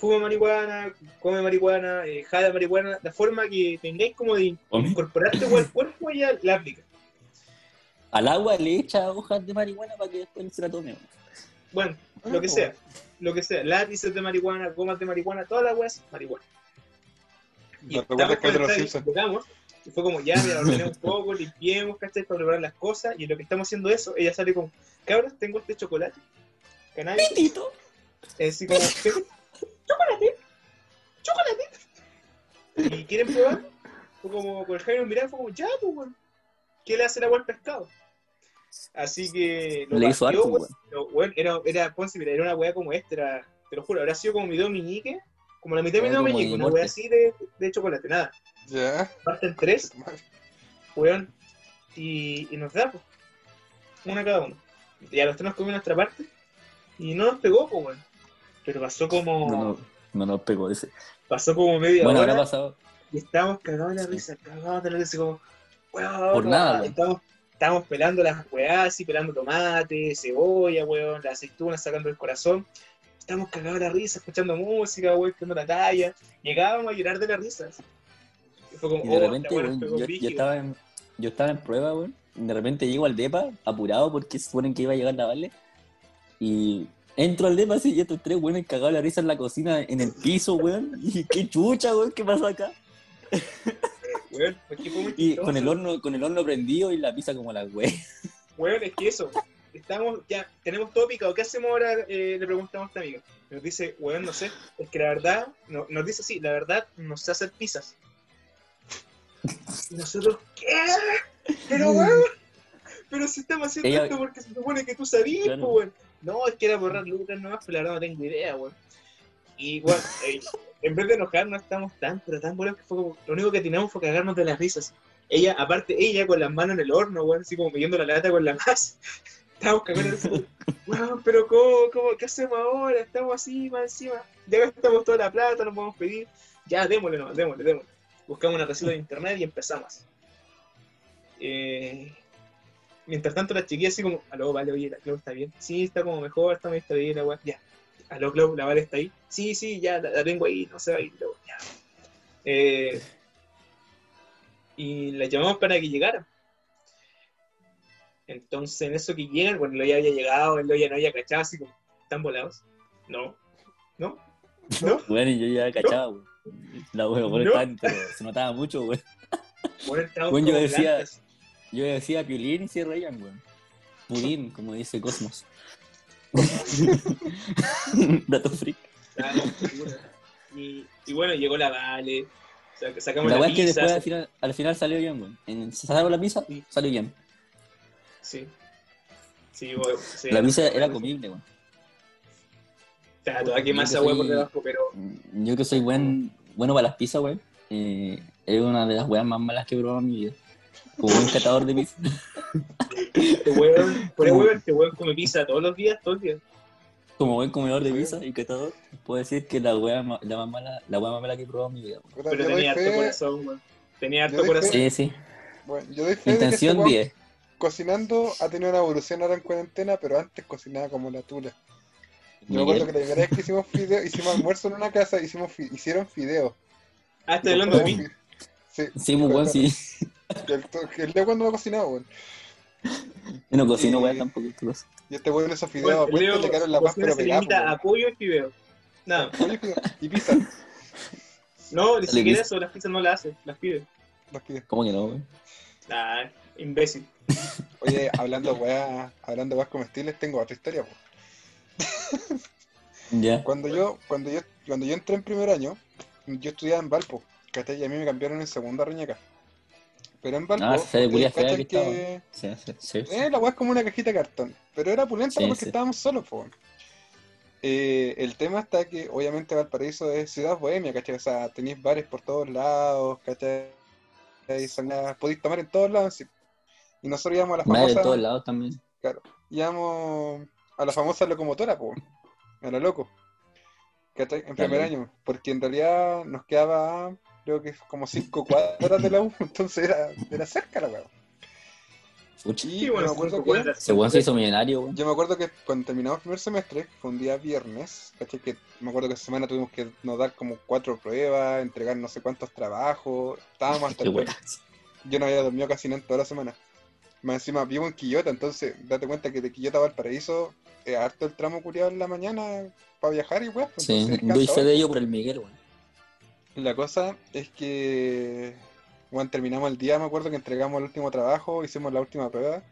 Fuma marihuana, come marihuana, eh, jada marihuana, la forma que tengáis como de incorporarte al cuerpo, ella la aplica. Al agua le echa hojas de marihuana para que después se la tome. Bueno, Ah, lo que pues. sea, lo que sea, lápices de marihuana, gomas de marihuana, todas las weas, marihuana. Y con llegamos, y fue como, ya, mira, ordenemos un poco, limpiemos, ¿cachai? Para preparar las cosas, y en lo que estamos haciendo eso, ella sale como, cabros, tengo este chocolate, Pitito. es así como, "¿Tengo chocolate, chocolate, y quieren probar, fue como, con el Jaime nos miraba, fue como, ya, pues, weón, ¿qué le hace el agua al pescado? Así que lo Le hizo partió, harto, weón, era, era, Ponce, mira, era una weá como esta, era, te lo juro, habrá sido como mi dedo meñique, como la mitad de mi dedo meñique, una weá así de, de chocolate, nada. Ya. Parten tres, weón, y, y nos da, pues, una cada uno. Y a los tres nos comimos nuestra parte, y no nos pegó, pues, weón. Pero pasó como, No, no, no nos pegó ese. pasó como media Bueno, hora, habrá pasado. y estábamos cagados de la risa, cagados de la risa, como, weón, Por nada, weón. Estábamos, estábamos pelando las weás, así, pelando tomate, cebolla, weón, las aceitunas sacando el corazón. Estábamos cagados de la risa, escuchando música, weón, escuchando la talla. Llegábamos a llorar de la risa. Y fue como, Y de oh, repente, weón, yo, estaba en, yo estaba en prueba, weón. y De repente llego al depa, apurado porque suponen que iba a llegar la Vale. Y entro al así, y estos tres weones cagados la risa en la cocina, en el piso, weón. Y qué chucha, weón, ¿qué pasa acá? Weón, porque fue muy Y chistoso. con el horno, con el horno prendido y la pizza como la weón. Weón, es que eso. Estamos, ya, tenemos todo picado. ¿Qué hacemos ahora? Eh, le preguntamos a esta amiga. Nos dice, weón, no sé. Es que la verdad, no, nos dice así, la verdad, no sé hacer pizzas. Y nosotros, ¿qué? Pero weón, pero si estamos haciendo Ella- esto porque se supone que tú sabías, Claro. po, weón. No, es que era borrar lucas nomás, pero la verdad no tengo idea, weón. Y bueno, eh, en vez de enojarnos, estamos tan, pero tan buenos que fue lo único que teníamos fue cagarnos de las risas. Ella, aparte, ella con las manos en el horno, weón, así como midiendo la lata con la masa. Estábamos cagando así, weón, pero ¿cómo, cómo, qué hacemos ahora? Estamos así, más encima. Ya gastamos toda la plata, no podemos pedir. Ya, démosle nomás, démosle, démosle. Buscamos una receta de internet y empezamos. Eh, mientras tanto, las chiquillas así como, aló, vale, oye, la Clau está bien. Sí, está como mejor, está muy distraída, weón. Ya. Aló, Clau, la vale está ahí. Sí, sí, ya, la, la tengo ahí, no se va a ir, Clau, ya. Eh, y la llamamos para que llegara. Entonces, en eso que llegan, bueno, el ya había llegado, el ya no había cachado, así como, ¿están volados? No, no, no. Bueno, y yo ya cachaba, weón. La weón, weón, No. pero se notaba mucho, weón. Bueno, Bueno, yo decía- blancas. Yo decía piolín y se reían, weón. Pudín, como dice Cosmos. Dato freak. Y, y bueno, llegó la Vale, sacamos La la, weá es que pizza. después al final, al final salió bien, weón. En, se sacó la pizza, Sí. salió bien. Sí. Sí, sí. La pizza era comible, weón. Está toda quemada Yo esa que hueá por soy- debajo, pero Yo que soy buen, bueno para las pizzas, weón. Eh, es una de las weas más malas que he probado en mi vida. Como buen catador de pizza. este hueón, por el hueón, este hueón come pizza todos los días, todos los días. Como buen comedor de pizza y catador, puedo decir que la wea, ma- la más mala, la wea más mala que he probado en mi vida. weón. Pero tenía harto fe- corazón, weón. Tenía harto corazón. Sí, sí. Bueno, yo doy fe de que Intención este weón 10. cocinando ha tenido una evolución ahora en cuarentena, pero antes cocinaba como la tula. Yo me acuerdo que Miguel. la primera vez que hicimos fideo, hicimos almuerzo en una casa, hicimos fi- hicieron fideos. Ah, estoy hablando de mí. Sí, Sí, muy bueno, sí. El, el Leo cuando no cocinaba, weón. Yo no cocino, weón, tampoco. Y este weón esos fideos Bueno, a cuenta Leo le la paz, pero se pegada, limita a weón. pollo y fideo. Nada. Y pizza, No, ni Dale, siquiera eso, las pizzas no las hace, las pide. los pide. ¿Cómo que no, weón? Ah, imbécil. Oye, hablando weá, hablando weas comestibles, tengo otra historia, po. Ya. Cuando yo, cuando yo cuando yo entré en primer año, yo estudiaba en Valpo, ¿cachai? Y a mí me cambiaron en segunda Reñaca. Pero en Valpo, Ah, de fea que estaba. Sí, sí, sí. Eh, la weá es como una cajita de cartón. Pero era pulenta porque estábamos solos, po. Eh, el tema está que obviamente Valparaíso es ciudad bohemia, ¿cachai? O sea, tenéis bares por todos lados, ¿cachai? Podéis tomar en todos lados. sí. Y nosotros íbamos a la Madre de famosa, todos lados también. íbamos a la famosa locomotora, po, a la loco. ¿Cachai? En primer año. Porque en realidad nos quedaba, creo que como cinco cuadras de la U, entonces era, era cerca la weá. Y me bueno, acuerdo que- se hizo millonario, weón. Yo me acuerdo que cuando terminamos el primer semestre, fue un día viernes, ¿cachai? Que me acuerdo que esa semana tuvimos que nos dar como cuatro pruebas, entregar no sé cuántos trabajos, estábamos hasta Qué el. Yo no había dormido casi nada en toda la semana. Más encima vivo en Quillota, entonces date cuenta que de Quillota a Valparaíso es harto el tramo culiado en la mañana para viajar y weón. pues, Sí, es doy fe de ello por el Miguel, weón. La cosa es que, bueno, terminamos el día, me acuerdo que entregamos el último trabajo, hicimos la última prueba,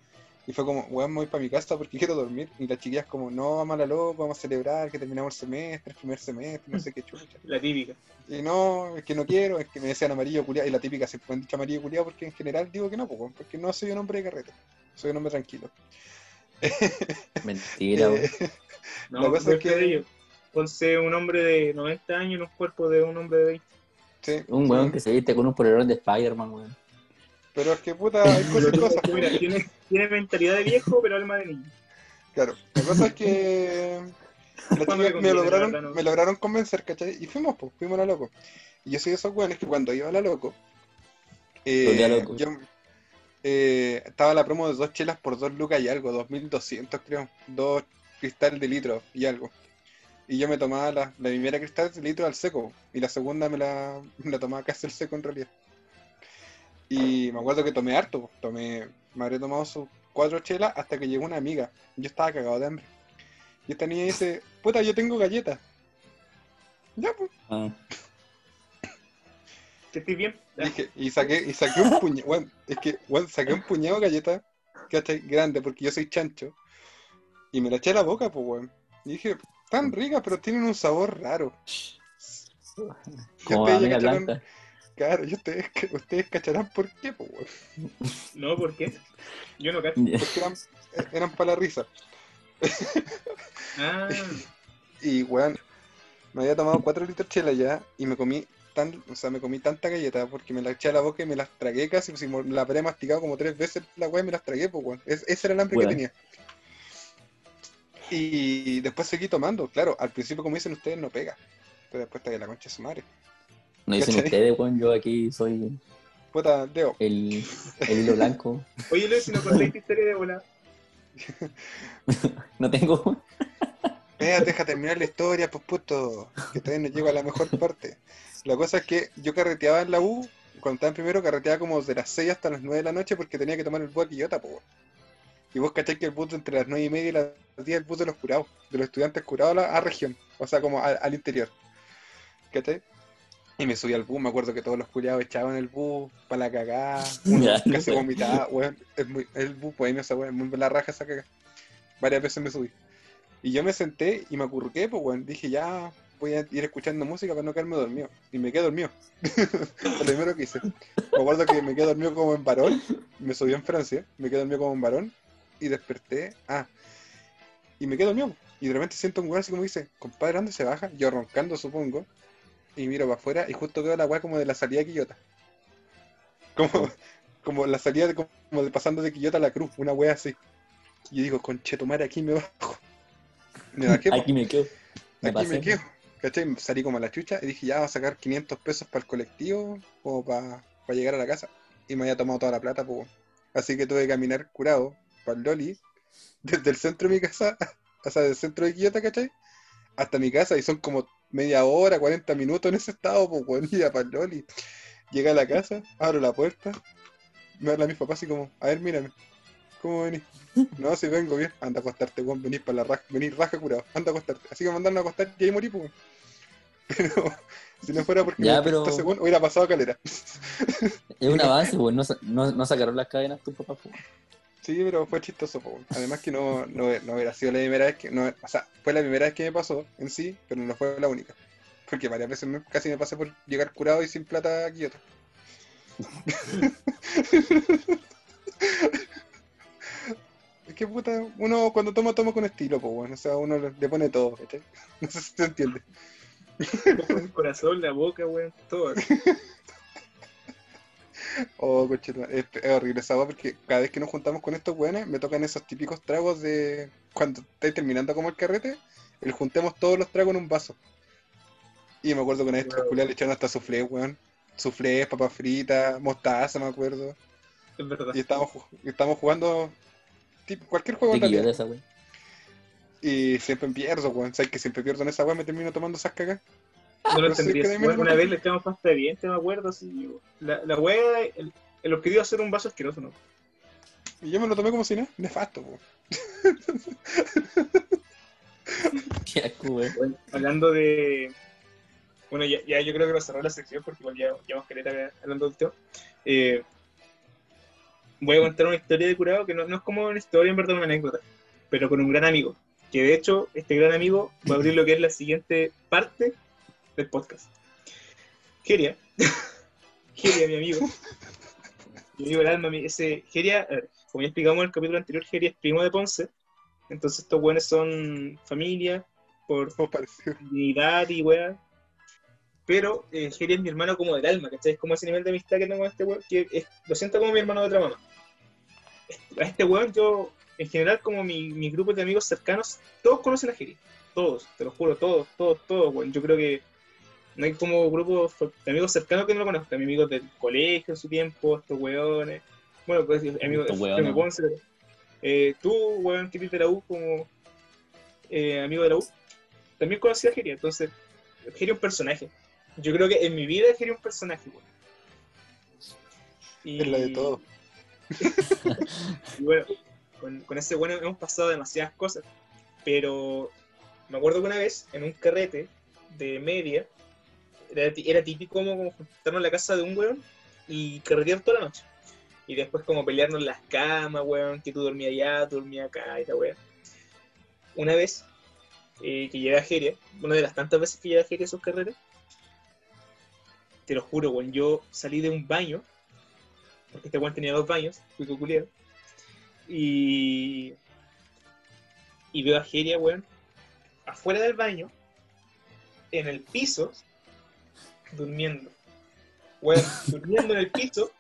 y fue como, weón, me voy para mi casa porque quiero dormir. Y las chiquillas como, no, vamos a la loca, vamos a celebrar que terminamos el semestre, el primer semestre, no sé qué chucha. La típica. Y no, es que no quiero, es que me decían amarillo culiado, y la típica se pueden dicho amarillo culiado porque en general digo que no, pues, weón, porque no soy un hombre de carrete, soy un hombre tranquilo. Mentira, weón. Eh, No, La cosa es fe que- ello. Ponce un hombre de 90 años en un cuerpo de un hombre de 20. Sí, Un sí, weón que se viste con un polerón de Spider-Man, weón. Pero es que puta, hay cosas y cosas. Mira, tiene, tiene mentalidad de viejo, pero alma de niño. Claro, la cosa es que me me conviene, la lograron, verdad, no. me lograron convencer, ¿cachai? Y fuimos, pues, fuimos a la loco. Y yo soy de esos weones que cuando iba a la loco, eh, Volví a loco. yo, eh, estaba la promo de dos chelas por dos lucas y algo, 2200 creo, dos cristal de litro y algo. Y yo me tomaba la, la primera cristal litro al seco, y la segunda me la, me la tomaba casi al seco en realidad. Y me acuerdo que tomé harto, tomé, me habré tomado sus cuatro chelas hasta que llegó una amiga. Yo estaba cagado de hambre. Y esta niña dice, puta, yo tengo galletas. Ya, pues. Ah, ¿Que estoy bien? Dije, y saqué, y saqué un puñado, es que, weón, saqué un puñado de galletas, ¿cachai? Grande, porque yo soy chancho. Y me la eché a la boca, pues, weón. Y dije, tan ricas, pero tienen un sabor raro. Como ustedes blanca. Claro, y ustedes, ustedes cacharán por qué, pues, weón. No, ¿por qué? Yo no cacho. Porque eran, eran para la risa. Ah, Y, weón, me había tomado 4 litros de chela ya y me comí tan, o sea, me comí tanta galleta porque me la eché a la boca y me las tragué casi, pues, si me la habré masticado como tres veces la weá y me las tragué, pues, weón. Es- ese era el hambre Weón. que tenía. Y después seguí tomando, claro, al principio como dicen ustedes no pega, pero después está que la concha de su madre. No dicen ¿Cachai? ustedes, weón. Yo aquí soy Puta, Leo, el, el hilo blanco. oye, Leo, si no contaste tu historia de bola. No tengo. Vea, deja terminar la historia, pues puto, que todavía no llego a la mejor parte. La cosa es que yo carreteaba en la U, cuando estaba en primero, carreteaba como de las 6 hasta las 9 de la noche porque tenía que tomar el bus a Quillota, pues. Y vos cacháis que el bus entre las 9 y media y las 10 es el bus de los curados, de los estudiantes curados a, la- región, o sea, como a- al interior. ¿Cachai? Y me subí al bus, me acuerdo que todos los curados echaban el bus para la cagada, casi vomitaba, weón. Es muy, el bus bohemio esa weón, muy la raja esa cagada. Varias veces me subí. Y yo me senté y me acurruqué, pues, weón. Dije, ya voy a ir escuchando música para no quedarme dormido. Y me quedé dormido. Lo primero que hice. Me acuerdo que me quedé dormido como en varón. Me subí en Francia. Me quedé dormido como en varón. Y desperté. Ah. Y me quedé dormido. Y de repente siento un weón así como dice, compadre, ¿dónde se baja? Yo roncando, supongo. Y miro para afuera y justo veo la weá como de la salida de Quillota. Como, como la salida de, como de pasando de Quillota a la cruz, una weá así. Y yo digo, conchetumare, aquí me bajo. Me bajé. Aquí me quedo. Me Aquí pasé. me quedo. ¿Cachai? Salí como a la chucha y dije, ya, voy a sacar 500 pesos para el colectivo o para llegar a la casa. Y me había tomado toda la plata, pues. Así que tuve que caminar curado para el Loli, desde el centro de mi casa, o sea, del centro de Quillota, ¿cachai? Hasta mi casa y son como media hora, 40 minutos en ese estado, pues, bueno, ya para el Loli. Llegué a la casa, abro la puerta, me habla mis papás así como, a ver, mírame, ¿cómo venís? No, si vengo bien, anda a acostarte, weón, venís para la raja, venís raja curado, anda a acostarte. Así que mandaron a acostar y ahí morí, pues. weón. Pero si no fuera porque Ya, pero- weón, hubiera pasado calera. Es un avance, weón. No, no, no sacaron las cadenas tus papás, weón. Sí, pero fue chistoso, po. Además que no, no, no hubiera sido la primera vez que, no, o sea, fue la primera vez que me pasó en sí, pero no fue la única. Porque varias veces me- casi me pasé por llegar curado y sin plata a Kioto. es que puta, uno cuando toma, toma con estilo, pues bueno, o sea, uno le pone todo, ¿cachai? No sé si te entiende. El corazón, la boca, weón, todo. Oh, conchetumare, es, es horrible esa weá porque cada vez que nos juntamos con estos weones me tocan esos típicos tragos de cuando estáis terminando como el carrete, el juntemos todos los tragos en un vaso. Y me acuerdo que una vez Wow. le echaron hasta suflé, weón. Suflé, papas fritas, mostaza, me acuerdo. Es verdad. Y estábamos, y estábamos jugando tipo, cualquier juego en realidad. esa. Y siempre pierdo, weón. Sabes que siempre pierdo en esa weá, me termino tomando esas cagas. No lo Bueno, menos una vez le echamos pasta de dientes, me acuerdo. Así, la, la wea, el, el objetivo de hacer un vaso asqueroso, ¿no? Y yo me lo tomé como si nada, nefasto, weón. Qué asco. Bueno, hablando de. Bueno, ya, ya yo creo que va a cerrar la sección porque igual ya llevamos caleta hablando del tema. Eh, voy a contar una historia de curado que no, no es como una historia, en verdad, una anécdota, pero con un gran amigo. Que de hecho, este gran amigo va a abrir lo que es la siguiente parte del podcast. Geria. Geria, mi amigo. Mi amigo del alma, mi- ese Geria, ver, como ya explicamos en el capítulo anterior, Geria es primo de Ponce. Entonces estos buenos son familia, por dignidad y weá. Pero eh, Jerry es mi hermano como del alma, ¿cachai? Es como ese nivel de amistad que tengo con este weón, que es- lo siento como mi hermano de otra mamá. A este weón yo, en general, como mi, mi grupo de amigos cercanos, todos conocen a Jerry. Todos, te lo juro, todos, todos, todos, weón. Yo creo que no hay como grupo de amigos cercanos que no lo conozcan. Mis amigos del colegio en su tiempo, estos weones. Bueno, pues amigos de weones. Ponce. Eh, tú, weón, que de la U, como eh, amigo de la U, también conocí a Jerry. Entonces, Jerry es un personaje. Yo creo que en mi vida Jerry es un personaje, weón. Y, Es la de todo. y bueno, con, con ese bueno hemos pasado demasiadas cosas. Pero me acuerdo que una vez, en un carrete de media, era, típico como, como juntarnos en la casa de un weón y carretear toda la noche. Y después como pelearnos en las camas, weón, que tú dormías allá, tú dormías acá y la weón. Una vez eh, que llegué a Jeria, una de las tantas veces que llegué a Jeria a esos carretes, te lo juro, weón, yo salí de un baño, porque este weón tenía dos baños, fui culiado, y, y veo a Jeria, weón, afuera del baño, en el piso, durmiendo. Weón, durmiendo en el piso,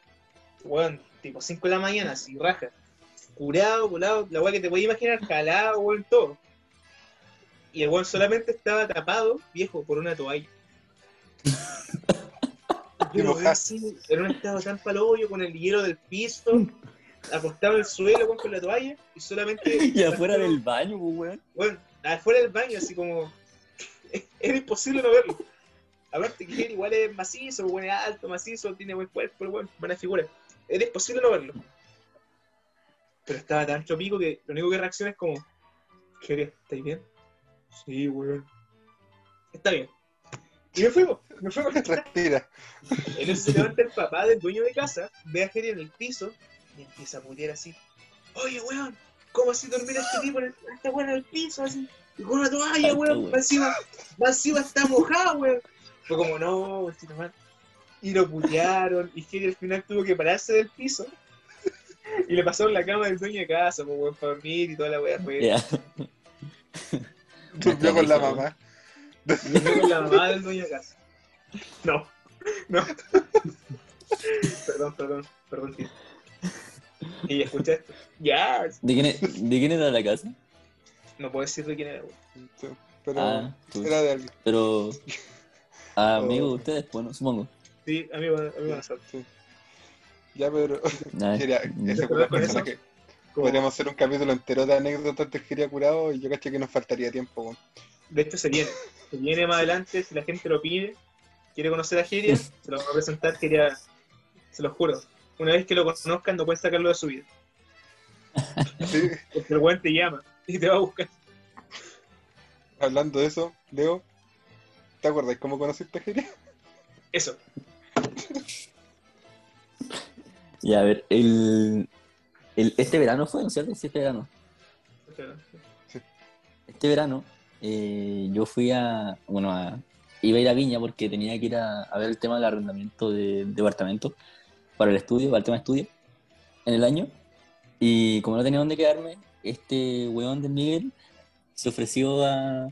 weón, tipo 5 de la mañana, así, raja. Curado, curado, la weón que te podías imaginar, jalado, weón, todo. Y el weón solamente estaba tapado, viejo, por una toalla. Yo lo así, en un estado tan palollo, con el hielo del piso, acostado en el suelo, weón, con la toalla, y solamente... Y afuera del baño, pues, weón. Bueno, afuera del baño, así como. Era imposible no verlo. Aparte que él igual es macizo, bueno, es alto, macizo, tiene buen cuerpo, weón, buena figura. Era imposible no verlo. Pero estaba tan chopico que lo único que reacciona es como. ¿Qué ¿Estáis bien? Sí, weón. Está bien. Y me fuimos, me fuimos. Respira. En eso se levanta el papá del dueño de casa, ve a Jerry en el piso y empieza a putear así. Oye, weón, ¿cómo así dormir a este tipo en este weón en el piso así? Y con una toalla, weón, más encima, más encima está mojado, weón. Fue como, no, man. Y lo putearon, y Jerry al final tuvo que pararse del piso. Y le pasaron la cama del dueño de casa, pues, weón, para dormir y toda la weá fue. Ya. Durmió con la mamá. Fue con la mamá del dueño de casa. No, no. perdón, perdón, perdón, tío. Y escucha esto. Ya, ¿De quién, es- ¿De quién era la casa? no puedo decir de quién era, weón. Pero Ah, era de alguien. Pero. Ah, amigo Oh. de ustedes, bueno, supongo. Sí, amigo, amigo de nosotros. Sí. Ya, pero quería, podríamos hacer un capítulo entero de anécdotas de Jería curado y yo caché que nos faltaría tiempo. De hecho, se viene. Se viene más adelante, si la gente lo pide, quiere conocer a Geria, se lo vamos a presentar, Geria, se lo juro. Una vez que lo conozcan, no pueden sacarlo de su vida. Sí, Porque el weón te llama y te va a buscar. hablando de eso, Leo, ¿te acuerdas cómo conociste a Jería? Eso. Ya, a ver, el, el- Este verano fue, ¿no es cierto? Sí, este verano. Este verano eh, yo fui a. Bueno, a, iba a ir a Viña porque tenía que ir a, a ver el tema del arrendamiento de, departamento para el estudio, para el tema de estudio, en el año. Y como no tenía dónde quedarme, este weón de Miguel se ofreció a,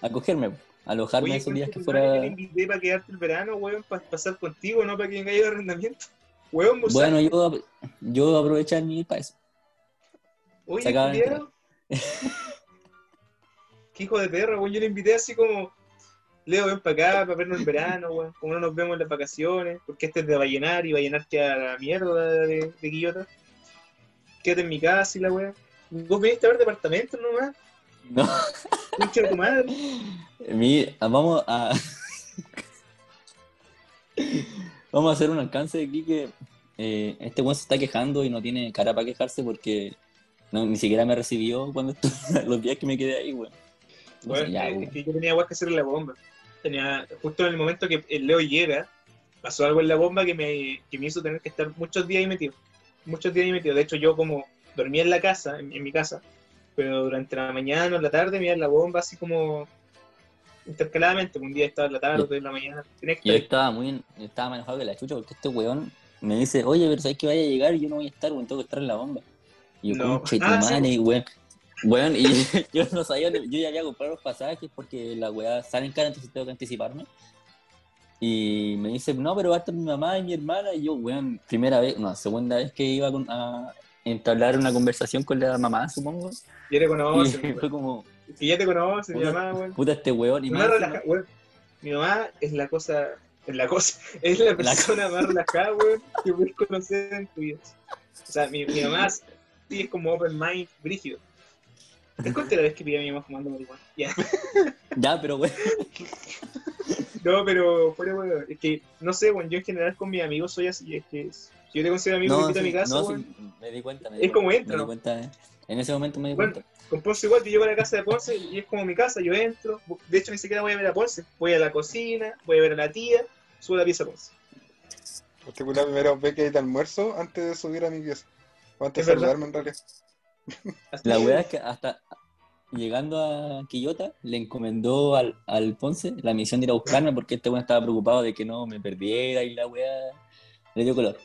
a cogerme, alojarme Oye, esos días que fuera... te invité para quedarte el verano, weón, para pasar contigo, no para que venga de arrendamiento. Weón, Bueno, yo, yo aprovechar mi para eso. Oye. Qué hijo de perra, weón. Yo le invité así como, Leo, ven para acá, para vernos en verano, weón. Como no nos vemos en las vacaciones, porque este es de Vallenar y Vallenar queda a la mierda de, de Quillota. Quédate en mi casa y la weón. Vos viniste a ver departamentos nomás, No, pinche tu madre. mi- vamos a... vamos a hacer un alcance aquí que eh, este weón se está quejando y no tiene cara para quejarse porque no, ni siquiera me recibió cuando estuve, los días que me quedé ahí, weón. Weón, ya, es que yo tenía que hacer en la bomba. Tenía, justo en el momento que el Leo llega, pasó algo en la bomba que me, que me hizo tener que estar muchos días ahí metido. Muchos días ahí metido. De hecho, yo como dormía en la casa, en, en mi casa, pero durante la mañana o la tarde en la bomba así como intercaladamente. Un día estaba en la tarde, otro en la mañana. Que Yo estaba muy estaba más enojado que la chucha porque este weón me dice, oye, pero sabes que vaya a llegar y yo no voy a estar, weón, tengo que estar en la bomba. Y yo, No. Ah, sí, madre, weón. Weón, y yo no sabía, yo ya había comprado los pasajes porque la weá sale en cara, entonces tengo que anticiparme. Y me dice, no, pero va a estar mi mamá y mi hermana. Y yo, weón, primera vez, no, segunda vez que iba con- a entablar una conversación con la mamá, supongo. Ya te Y conoces, fue como, Que ya te conoces, mi mamá, weón. puta este weón. Y Mi mamá encima- relaja- weón. Mi mamá es la cosa, es la cosa, es la persona más relajada, weón, que puedes conocer en tu vida. O sea, mi, mi mamá sí es como open mind, brígido. ¿Te conté la vez que pillé a mi mamá fumando marihuana? Ya. Ya, pero weón. No, pero fuera, weón. Es que, no sé, weón, yo en general con mis amigos soy así, es que si yo te considero amigo, No, te invito a sí, mi casa, no, sí, weón. me di cuenta. Me di Es como entra, Me di ¿no? cuenta, en ese momento me di Bueno, cuenta. Con Ponce igual, yo llego a la casa de Ponce y es como mi casa, yo entro. De hecho, ni siquiera voy a ver a Ponce. Voy a la cocina, voy a ver a la tía, subo a la pieza a Ponce. Particular primero ve que hay de almuerzo antes de subir a mi pieza. O antes Es de verdad. saludarme en realidad. La weá es que hasta llegando a Quillota le encomendó al, al Ponce la misión de ir a buscarme porque este weón estaba preocupado de que no me perdiera y la weá le dio color.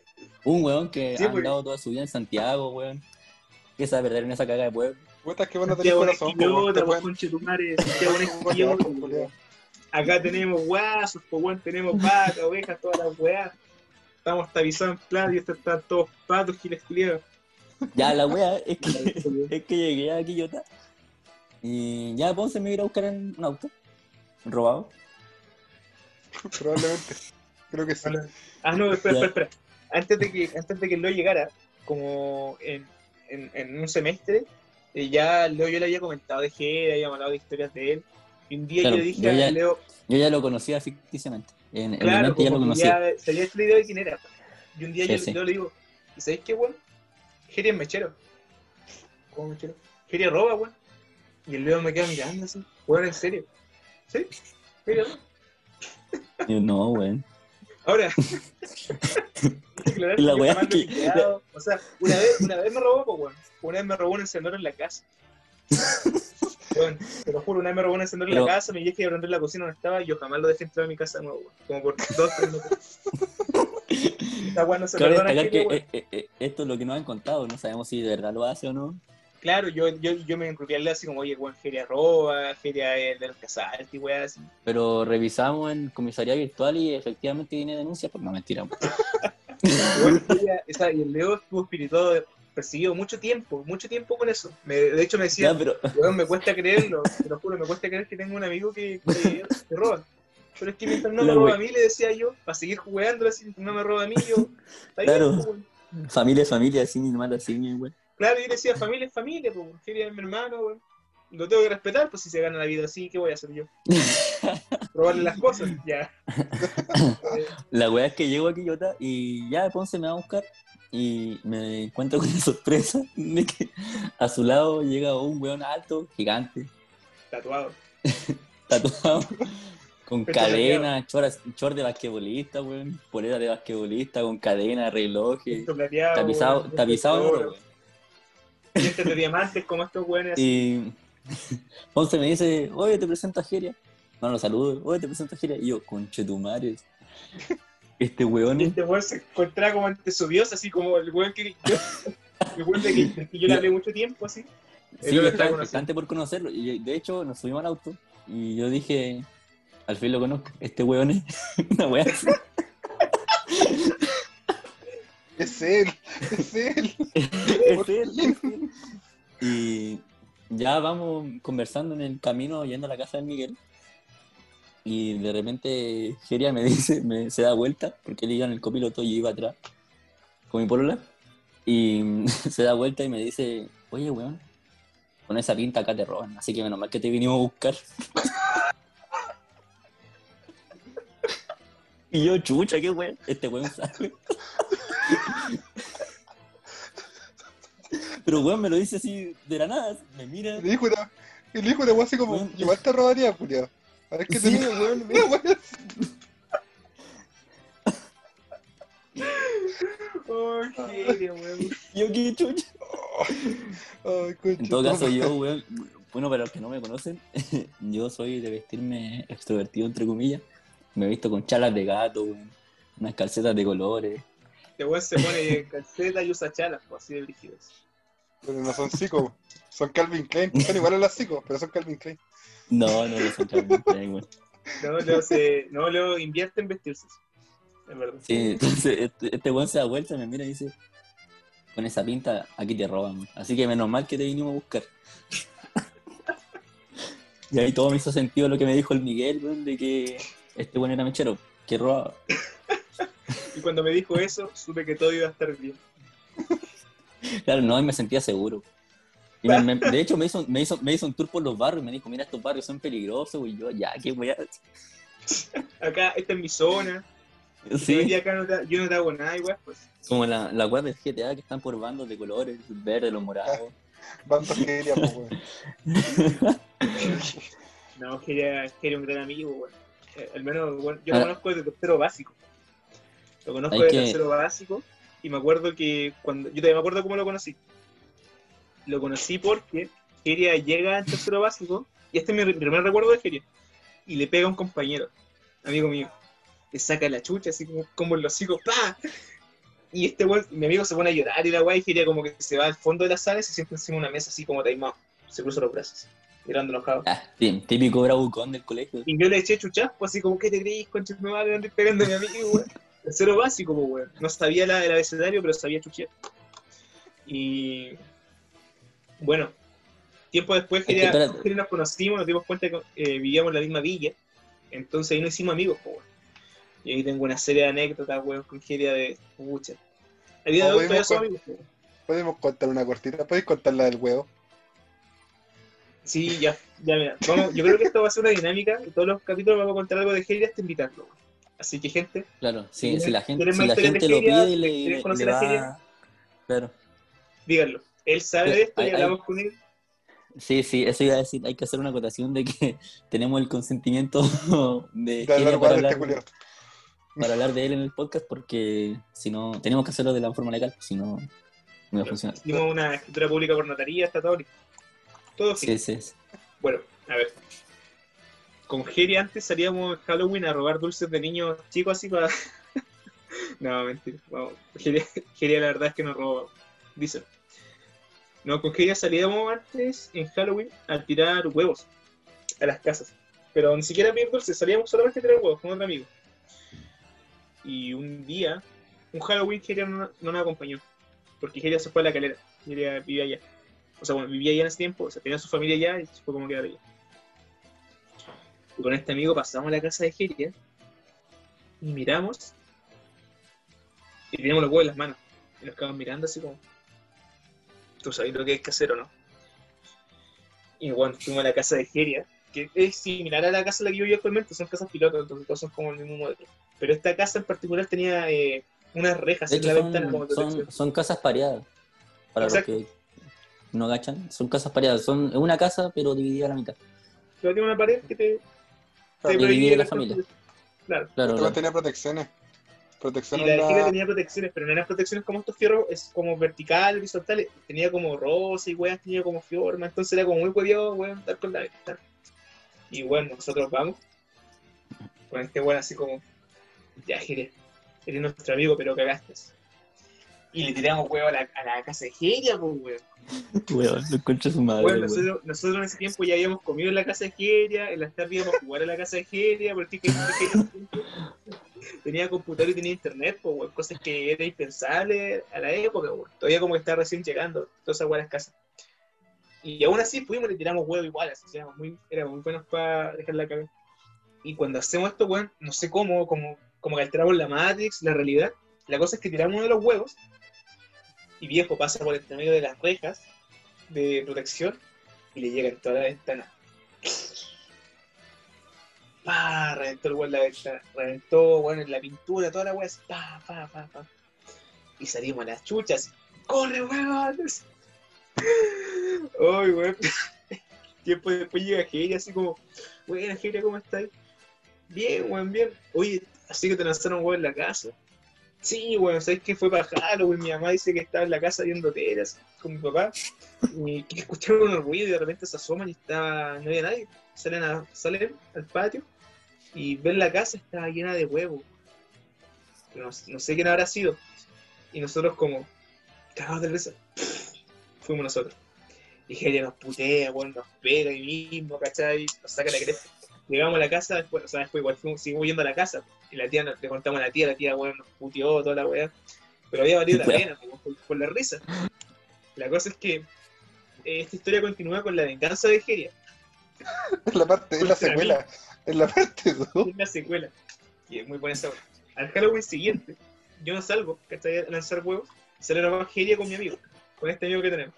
Un weón que Sí, ha andado toda su vida en Santiago, weón. Que se va a perder en esa caga de pueblo. Puta, que bueno tener corazón, weón. Acá tenemos guasos, pues, weón, tenemos vacas, ovejas, todas las weas. Estamos tapizados en plata y estos están todos patos, giles culiados. Ya, la weá es que, es que llegué a Quillota y ya Ponce me iba a ir a buscar en un auto robado. Probablemente. Creo que sí. Ah, no, espera, espera, espera. Antes de que, antes de que Leo llegara, como en, en, en un semestre, eh, ya Leo yo le había comentado de Jera, habíamos hablado de historias de él. Y un día Claro, yo le dije yo a ya- Leo, Yo ya lo conocía ficticiamente. En, en mi claro, mente ya lo conocía. ya había hecho la idea de quién era. Y un día Sí, yo sí. Le digo, ¿y sabéis qué, weón? Jera es mechero. ¿Cómo mechero? Jera roba, weón. Y el Leo me queda mirando así, weón, en serio. ¿Sí? Yo, no, weón. Ahora, que la que weá que-. O sea, una vez, una vez me robó, pues, weón. Una vez me robó un encendedor en la casa. Weón, te lo juro, una vez me robó un encendedor en Pero- la casa, me dije que prender la cocina donde estaba y yo jamás lo dejé entrar a mi casa de nuevo, weón. Como por dos, tres meses. Esta weá no se perdona, que weón. eh, eh, eh, esto es lo que nos han contado, no sabemos si de verdad lo hace o no. Claro, yo, yo, yo me enrolé así como, oye, weón, Feria roba, Feria es de los weá así. Pero revisamos en comisaría virtual y efectivamente tiene denuncia, pues no mentira. Esa- y el Leo estuvo espirituado, perseguido mucho tiempo, mucho tiempo con eso. Me- de hecho me decía, Ya, pero Weón, me cuesta creerlo, te lo juro, me cuesta creer que tengo un amigo que, que, que roba. Pero es que mientras no me roba a mí, le decía yo, para seguir jugando, así, no me roba a mí, yo. Está Claro. bien, pues, familia familia, así, mala así, güey. Claro, yo le decía, familia es familia, pues. Feria es mi hermano, weón. Lo tengo que respetar, pues si se gana la vida así, ¿qué voy a hacer yo? Robarle las cosas, ya. La weá es que llego a Quillota y ya Ponce me va a buscar y me encuentro con la sorpresa de que a su lado llega un weón alto, gigante, tatuado. tatuado, con cadena, chor, chor de basquetbolista, weón, polera de basquetbolista, con cadena, relojes, tapizado, tapizado weón. Dientes de diamantes como estos weones así. Y Ponce me dice, oye, te presento a Geria. no lo saludo, oye, te presento a Gira. Y yo, conchetumares. Este weón este weón se encontraba como ante su dios, así como el weón que. yo- el weón de que, yo le hablé mucho tiempo, así. Sí, yo estaba expectante por conocerlo. Y de hecho, nos subimos al auto. Y yo dije, al fin lo conozco. Este weón es una weá. Es él, es él. Es él. Y ya vamos conversando en el camino yendo a la casa de Miguel. Y de repente Geria me dice, me, se da vuelta, porque él iba en el copiloto y yo iba atrás con mi polola. Y se da vuelta y me dice, oye, weón, con esa pinta acá te roban, así que menos mal que te vinimos a buscar. y yo, chucha, qué weón, este weón sabe. Pero weón me lo dice así de la nada, me mira. Y le dijo una, le dijo una weá así como, Weón. igual te robaría, Julio. A ver qué te mira, weón. Mira, weón. Oh, genio, weón. Yo qué chucha. En todo caso, yo, weón, bueno, para los que no me conocen, yo soy de vestirme extrovertido, entre comillas. Me he visto con chalas de gato, weón, unas calcetas de colores. Este weón se pone calceta y usa chalas, pues, así de brígidos. Pero no son psicos, son Calvin Klein. Son iguales a las psicos, pero son Calvin Klein. No, no, no son Calvin Klein, weón. No, luego, se, no, luego invierte en vestirse. Es verdad. Sí, entonces este, este weón se da vuelta, me mira y dice, con esa pinta, aquí te roban, weón. Así que menos mal que te vinimos a buscar. y ahí todo me hizo sentido lo que me dijo el Miguel, weón, de que este weón era mechero, que robaba. Y cuando me dijo eso, supe que todo iba a estar bien. Claro, no, y me sentía seguro. Y me- me- de hecho, me hizo, me, hizo, me hizo un tour por los barrios y me dijo, mira, estos barrios son peligrosos, y yo, ya, qué weá. Acá, esta es mi zona. Yo, Sí, acá no te, yo no te hago nada, igual, pues. como la, la weá del GTA que están por bandos de colores, verde, los morados. Bandos que diría, pues, weón. No, quería, quería un gran amigo, weón. Eh, al menos, bueno, yo lo Ah. conozco desde tercero básico. Lo conozco Hay desde que- tercero básico y me acuerdo que cuando. Yo todavía me acuerdo cómo lo conocí. Lo conocí porque Geria llega en tercero básico y este es mi, mi primer recuerdo de Geria. Y le pega a un compañero, amigo mío. Le saca la chucha, así como, como en los ¡pa! Y este mi amigo se pone a llorar y la weá y Geria como que se va al fondo de la sala y se sienta encima de una mesa así como taimado. Se cruza los brazos, mirando enojado. Ah, típico bravucón del colegio. Y yo le eché chuchasco, así como, ¿qué te creís, concha tu madre? ¿Dónde pegando a mi amigo, weón? Tercero básico, pues, weón. No sabía la, el abecedario, pero sabía chuchear. Y. Bueno, tiempo después que ya que nos conocimos, nos dimos cuenta que eh, vivíamos en la misma villa. Entonces ahí nos hicimos amigos, pues, weón. Y ahí tengo una serie de anécdotas, weón, con Geria de pucha. A día de ¿Cómo hoy todavía con- amigos, weón. Podemos contar una cortita. ¿Podéis contar la del huevo? Sí, ya, ya, mira. Vamos, yo creo que esto va a ser una dinámica. En todos los capítulos vamos a contar algo de Geria hasta invitarlo, weón. Así que, gente, Claro, sí, ¿Quieres- si la gente, si la gente lo pide, le, ¿Quieres le, le va... Claro. díganlo. Él sabe Pero de esto y hay- hay- hablamos con él. Sí, sí, eso iba a decir. Hay que hacer una acotación de que tenemos el consentimiento de De hablar Geria para guay de hablar, este para hablar de él en el podcast porque si no, tenemos que hacerlo de la forma legal, si no, no va a funcionar. Hicimos una escritura pública por notaría, está todo listo. Todo Sí, sí, sí. Bueno, a ver. Con Geri antes salíamos en Halloween a robar dulces de niños chicos así para. no, mentira. Vamos. Geri, la verdad es que nos robó. Dice. No, con Geri salíamos antes en Halloween a tirar huevos a las casas. Pero ni siquiera pedir dulces, salíamos solamente a tirar huevos con otro amigo. Y un día, un Halloween, Geria no, no nos acompañó. Porque Geria se fue a la calera. Geria vivía allá. O sea, bueno, vivía allá en ese tiempo, o sea, tenía su familia allá y se fue como quedar allá. Y con este amigo pasamos a la casa de Geria y miramos y teníamos los huevos en las manos. Y nos quedamos mirando así como, ¿tú sabes lo que hay que hacer o no? Y bueno, fuimos a la casa de Geria, que es similar a la casa en la que yo vivo actualmente, son casas pilotos, entonces todos son como el mismo modelo. Pero esta casa en particular tenía eh, unas rejas en la ventana como son, son, son casas pareadas. Para Exacto. los que no agachan, son casas pareadas. Son una casa, pero dividida a la mitad. Pero tiene una pared que te, Te dividir prohíbe la familia. Claro. Claro, claro. tenía protecciones. Y Protecciones de la... Tenía protecciones, pero no eran protecciones como estos fierros, es como vertical, horizontales. Tenía como rosa y weas, tenía como forma, entonces era como muy hueviado, weón, estar con la ventana. Y bueno, nosotros vamos Con este weón así como, ya, Jere, eres nuestro amigo, pero cagaste. Y le tiramos huevo a la, a la casa de Geria, pues, weón. Weón, lo encontré su madre. Bueno, weón. nosotros, en ese tiempo ya habíamos comido en la casa de Geria, en las tardes íbamos a jugar a la casa de Geria, porque que- que- tenía computador y tenía internet, pues, weón, cosas que era impensable a la época, weón. todavía como que está recién llegando, todas esas buenas casas. Y aún así fuimos y le tiramos huevo igual, así éramos muy, éramos muy buenos para dejar la cabeza. Y cuando hacemos esto, weón, no sé cómo, como, como que alteramos la Matrix, la realidad, la cosa es que tiramos uno de los huevos y viejo pasa por entre medio de las rejas de protección y le llega en toda la ventana. ¡Pah! Reventó el weón la ventana. Reventó, bueno, en la pintura, toda la weá. ¡Pa, pa, pa, pa! Y salimos a las chuchas. ¡Corre, weón! ¡Ay, weón! Tiempo después llega Geria así como, buena Geria, ¿cómo estás? Bien, weón, bien. Oye, así que te lanzaron weón en la casa. Sí, weón, ¿sabes qué fue para Halloween? Mi mamá dice que estaba en la casa viendo telas con mi papá. Y que escucharon unos ruidos y de repente se asoman y estaba, no había nadie. Salen, a, salen al patio y ven la casa, estaba llena de huevos. No, no sé quién habrá sido. Y nosotros como, cagados de risa, fuimos nosotros. Y Geria nos putea, weón, nos pega ahí mismo, ¿cachai? Nos saca la cresta. Llegamos a la casa, después, o sea, después igual fuimos, seguimos yendo a la casa. Y la tía, le contamos a la tía, la tía, weón, nos puteó toda la weá. Pero había valido la pena, por, por la risa. La cosa es que eh, esta historia continúa con la venganza de Geria. Es la parte, es la secuela. Es la parte 2. Es la secuela. Y es muy buena esa weá. Al Halloween siguiente, yo no salgo, ¿cachai? A lanzar huevos. Sale la Geria con mi amigo, con este amigo que tenemos.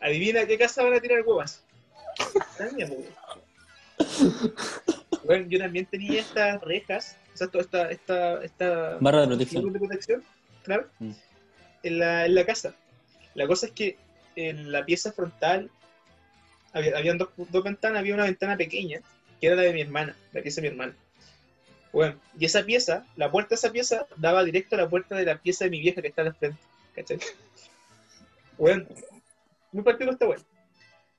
Adivina qué casa van a tirar huevas. Bueno, yo también tenía estas rejas, o sea, toda esta, esta, esta Barra de protección. de protección, claro, Mm. en, la, en la casa. La cosa es que en la pieza frontal había, habían dos, dos ventanas, había una ventana pequeña, que era la de mi hermana, la pieza de mi hermana. Bueno, y esa pieza, la puerta de esa pieza daba directo a la puerta de la pieza de mi vieja que está al frente, ¿cachai? Bueno, muy partido está bueno.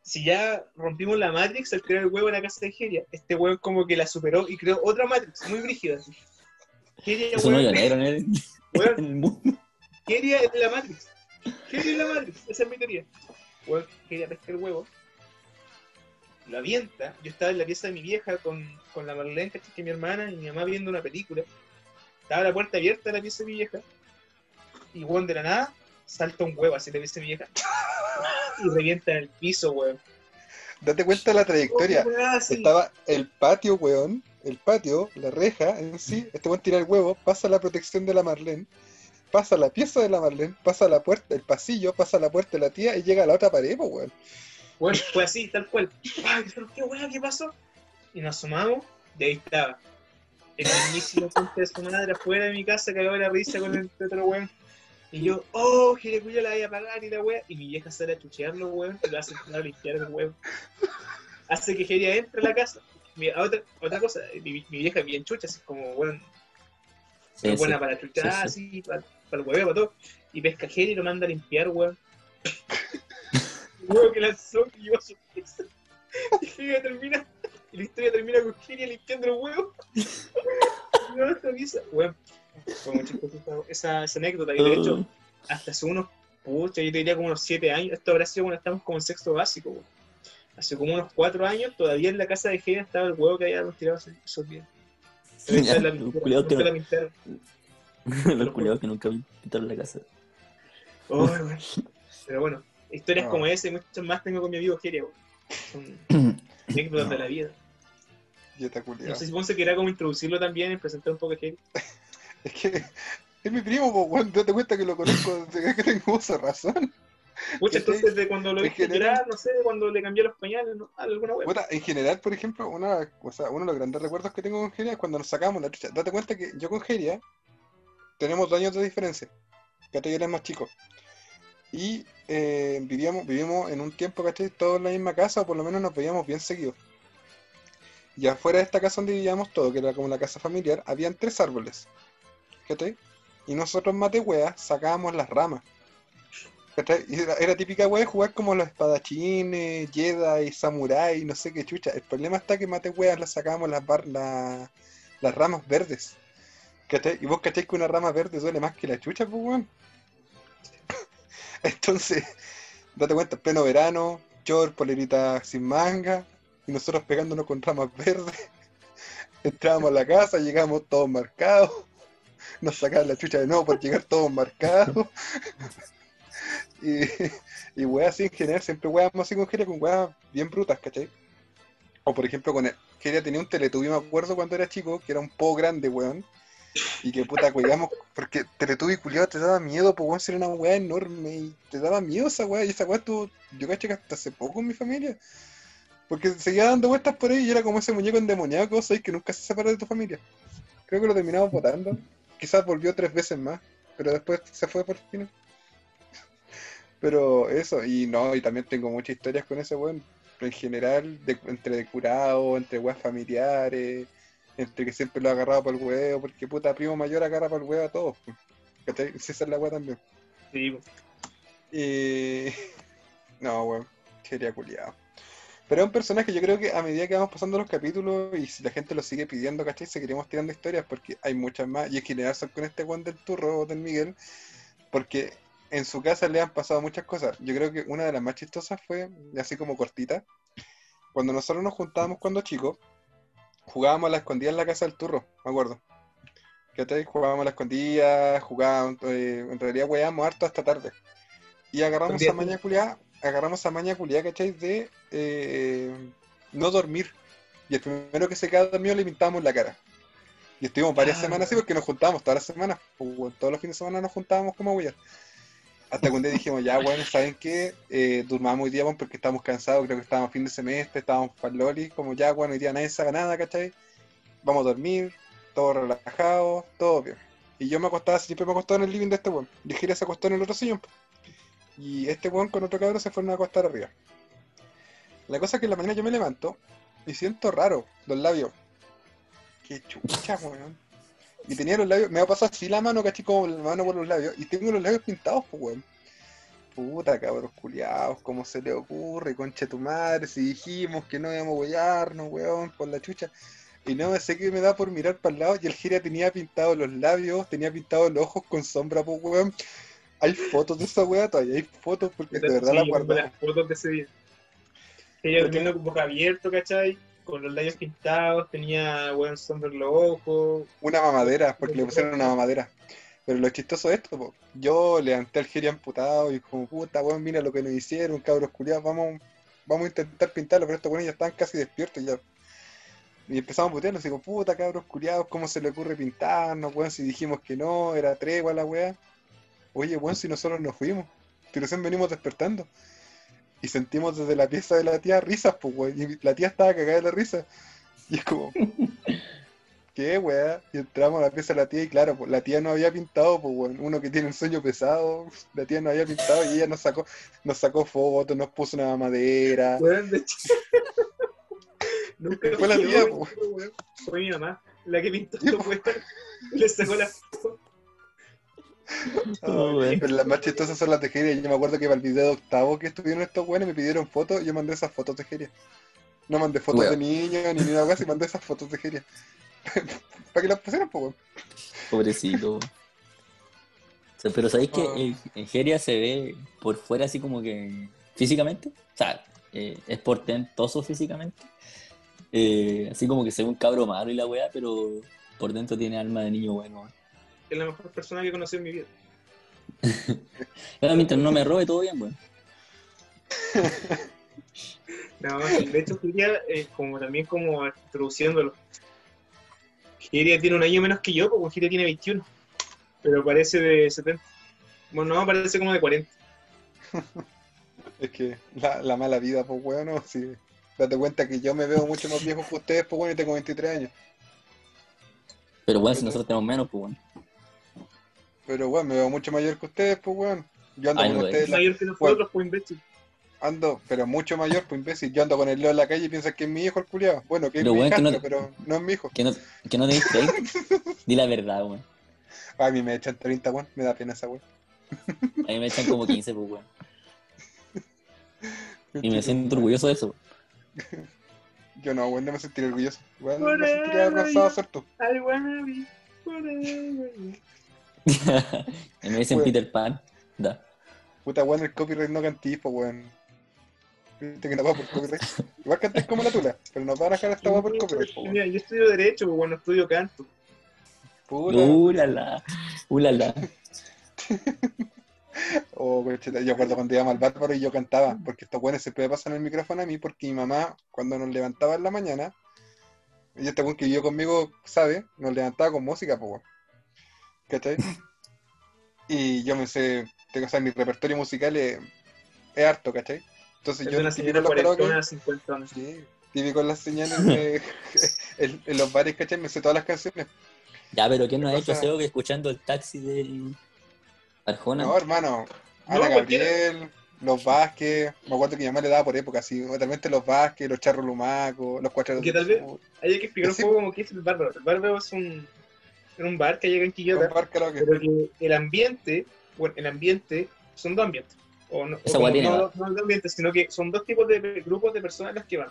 Si ya rompimos la Matrix al crear el huevo en la casa de Geria, este huevo como que la superó y creó otra Matrix muy brígida. así. Geria, Es un weón, hoyo negro en el, weón, en el mundo. Es la Matrix. Keria es la Matrix, esa es mi teoría. Weón, Keria pesca el huevo, lo avienta. Yo estaba en la pieza de mi vieja con, con la Marlene, que es mi hermana, y mi mamá viendo una película. Estaba la puerta abierta de la pieza de mi vieja. Y weón, de la nada, salta un huevo así de la pieza de mi vieja. Y revienta en el piso, weón. Date cuenta de la trayectoria. Oh, weón. Estaba el patio, weón. El patio, la reja en sí. Este weón tira el huevo, pasa la protección de la Marlene, pasa la pieza de la Marlene, pasa la puerta, el pasillo, pasa la puerta de la tía y llega a la otra pared, pues, weón. Bueno, fue así, tal cual. Ay, pero qué weá, ¿qué pasó? Y nos asomamos y ahí estaba. El mismísimo concha de su madre afuera de mi casa cagaba la risa con el otro weón. Y yo, oh, Girecuya la voy a pagar y la weá. Y mi vieja sale a chuchearlo, weón, y lo hace entrar a limpiar el weón. Hace que Geria entre a la casa. Mi- otra, otra cosa, mi, mi vieja es bien chucha, así como, weón, Sí, es buena sí. para chuchar, sí, así, para, para el hueveo, para todo. Y pesca Geria y lo manda a limpiar, weón. Huevo que lanzó que llevó a su pieza. Y Geria termina, y la historia termina con Geria limpiando los huevos. Y no esta pieza, weón. Fue muy chistosa esa, anécdota. Y de hecho, hasta hace unos, pucha, yo te diría como unos 7 años, esto habrá sido cuando estamos como en sexto básico. Hace como unos 4 años, todavía en la casa de Geria estaba el huevo que habíamos tirado esos- esos días. Pero esa Ya, es la los culiados que nunca no- pintaron. Los culiados que nunca pintaron la casa. Oh, weón. Pero bueno, historias No. como esa y muchas más tengo con mi amigo Geria, weón. Son anécdotas de la vida. Ya está No sé si Ponce quería como introducirlo también y presentar un poco a Geria. Es que es mi primo, pues, weón. Date cuenta que lo conozco desde que tengo uso razón. Que- entonces de cuando lo en viste general- no sé, de cuando le cambié los pañales, ¿no? alguna. Puta, en general, por ejemplo, una, o sea, uno de los grandes recuerdos que tengo con Geria es cuando nos sacamos la chucha. Date cuenta que yo con Geria tenemos dos años de diferencia. ¿Cachai? Él es más chico. Y eh, vivíamos, vivimos en un tiempo, ¿cachai? Todos en la misma casa, o por lo menos nos veíamos bien seguidos. Y afuera de esta casa donde vivíamos todo, que era como la casa familiar, habían tres árboles. ¿Cachai? Y nosotros más de sacábamos las ramas. Era, era típica wea jugar como los espadachines, Jedi, Samurai, no sé qué chucha. El problema está que mate weas las sacábamos las, bar- la- las ramas verdes. ¿Cachai? Y vos cachai que una rama verde duele más que la chucha, pues weón. Entonces, date cuenta, pleno verano, short, polerita sin manga, y nosotros pegándonos con ramas verdes. Entrábamos a la casa, llegamos todos marcados. Nos sacaban la chucha de nuevo por llegar todos marcados. y, y weas así en general, siempre weas así con Geria, con weas bien brutas, ¿cachai? O por ejemplo, con el, Geria tenía un Teletubby, me acuerdo cuando era chico, que era un poco grande, weón. Y que puta, cuidamos, porque Teletubby culiado te daba miedo, pues weón, ser una wea enorme y te daba miedo esa wea. Y esa wea estuvo, yo caché que hasta hace poco en mi familia. Porque seguía dando vueltas por ahí y era como ese muñeco endemoniado que sabés que nunca se separó de tu familia. Creo que lo terminamos votando. Quizás volvió tres veces más, pero después se fue por fin. Pero eso, y no, y también tengo muchas historias con ese weón. En general, de- entre de curado, entre weas familiares, entre que siempre lo ha agarrado por el huevo, porque puta primo mayor agarra por el huevo a todos. ¿Cachai? Sí, Esa es la wea también. Sí. Y. No, weón. Sería culiado. Pero es un personaje, yo creo que a medida que vamos pasando los capítulos y si la gente lo sigue pidiendo, ¿cachai? Seguiremos tirando historias porque hay muchas más. Y en general son con este Juan del Turro, del Miguel, porque en su casa le han pasado muchas cosas. Yo creo que una de las más chistosas fue, así como cortita, cuando nosotros nos juntábamos cuando chicos, jugábamos a la escondida en la casa del Turro, me acuerdo. ¿Cachai? Jugábamos a la escondida, jugábamos, eh, en realidad weábamos harto hasta tarde. Y agarramos esa Escondida. maña culiada, agarramos esa maña culiada, ¿cachai? De eh, no dormir. Y el primero que se quedaba dormido le pintábamos la cara. Y estuvimos varias Ah. semanas así porque nos juntábamos todas las semanas. pues, todos los fines de semana nos juntábamos como weas. Hasta que un día dijimos, ya bueno, ¿saben qué? Eh, durmamos hoy día porque estábamos cansados, creo que estábamos fin de semestre, estábamos para loli, como ya bueno, hoy día nadie sabe nada, ¿cachai? Vamos a dormir, todo relajado, todo bien. Y yo me acostaba, siempre me acostaba en el living de este weón. Y Gira se acostó en el otro sillón. Y este weón con otro cabrón se fueron a acostar arriba. La cosa es que en la mañana yo me levanto y siento raro los labios. Qué chucha, weón. Y tenía los labios, me ha pasado así la mano, caché como la mano por los labios. Y tengo los labios pintados, pues, weón. Puta, cabros culiados, ¿cómo se le ocurre? Concha tu madre, si dijimos que no íbamos a huellarnos, weón, por la chucha. Y no sé qué me da por mirar para el lado y el gira tenía pintado los labios, tenía pintado los ojos con sombra, pues, weón. Hay fotos de esa weá, todavía hay fotos porque de verdad Sí, la guardé. las fotos de ese día. Ella durmiendo con boca abierto, ¿cachai? Con los labios pintados, tenía buen sombra en los ojos. Una mamadera, porque le pusieron una mamadera. Pero lo chistoso es esto, po. yo levanté al Giri amputado y como puta weón, mira lo que nos hicieron, cabros culiados, vamos, vamos a intentar pintarlo, pero estos weones ya están casi despiertos ya. Y empezamos a putearnos, digo, puta cabros culiados, ¿cómo se le ocurre pintarnos, weón? Si dijimos que no, era tregua la weá. Oye, weón, si nosotros nos fuimos, si recién venimos despertando. Y sentimos desde la pieza de la tía risas, pues weón, y la tía estaba cagada de la risa. Y es como, ¿Qué, weá? Y entramos a la pieza de la tía y claro, pues, la tía no había pintado, pues, weón. Uno que tiene un sueño pesado, la tía no había pintado y ella nos sacó, nos sacó fotos, nos puso una mamadera. Weón, de hecho. Nunca Fue la tía, po. weón. Fue mi mamá la que pintó esta weá. Le sacó la foto. Oh. Pero las más chistosas son las de Geria. Yo me acuerdo que para el video de octavo que estuvieron estos weones me pidieron fotos y yo mandé esas fotos de Geria. No mandé fotos de niños ni nada más y mandé esas fotos de Geria. para que las pusieran, pues, weón. Pobrecito. O sea, pero ¿sabéis que Ah. en, Geria se ve por fuera así como que físicamente? O sea, eh, es portentoso físicamente. Eh, así como que se ve un cabro malo y la weá, pero por dentro tiene alma de niño bueno. Es la mejor persona que conocí en mi vida. Pero mientras no me robe, todo bien, weón. No, de hecho, Giria, eh, como también como introduciéndolo. Giria tiene un año menos que yo, porque Giria tiene 21. Pero parece de 70. Bueno, no, parece como de 40. Es que la, la mala vida, pues, weón, no, sí. Date cuenta que yo me veo mucho más viejo que ustedes, pues, weón, y tengo 23 años. Pero bueno, si nosotros tenemos menos, pues bueno. Pero, weón, me veo mucho mayor que ustedes, pues, weón. Yo ando Ay, con no, ustedes, la- mayor que nosotros, pues imbécil. ando, pero mucho mayor, pues, imbécil. Yo ando con el Leo en la calle y piensa que es mi hijo el culiado. Bueno, que es Pero, mi weón, que no- pero no es mi hijo. Que no, que no 30. Di la verdad, weón. A mí me echan 30, weón. Me da pena esa weón. A mí me echan como 15, pues weón. Y me siento orgulloso de eso. Yo no, weón, no me sentiría orgulloso. Weón, me sentiría avergonzado de ser tú. Y me dicen Weón. Peter Pan. Da. Puta, weón, el copyright no cantís, po, weón. Viste que no va por copyright. Igual cantáis como la tula, pero nos van a dejar esta weá por copyright, po, weón. Mira, yo estudio Derecho, pues bueno, estudio canto. Puta. Ulala. Ulala. Oh, yo recuerdo cuando íbamos al bárbaro y yo cantaba, porque estos weones siempre me pasan el micrófono a mí, porque mi mamá, cuando nos levantaba en la mañana, y este weón que vivió conmigo sabe, nos levantaba con música, pues weón. ¿Cachai? Y yo me sé, tengo, o sea, mi repertorio musical es, es harto, ¿cachai? Entonces Es yo una típico los karaoke, cuarentona, 50 años. sí, típico en las señales de- en, en los bares, ¿cachai? Me sé todas las canciones. Ya, pero ¿quién no ha ¿Qué hecho? SEO que escuchando el taxi de Arjona? No, hermano, Ana No. Gabriel, los Vázquez, me acuerdo que mi mamá le daba por época, así, totalmente los Vázquez, los Charros Lumacos, los Cuatro Que tal vez- Hay que explicar un Sí. poco cómo que es el bárbaro. El bárbaro es un, es un bar que llega en Quillota, Compar karaoke. pero que el ambiente, bueno, el ambiente, son dos ambientes. O no, o Esa como guay tiene, no, no dos ambientes, sino que son dos tipos de grupos de personas las que van.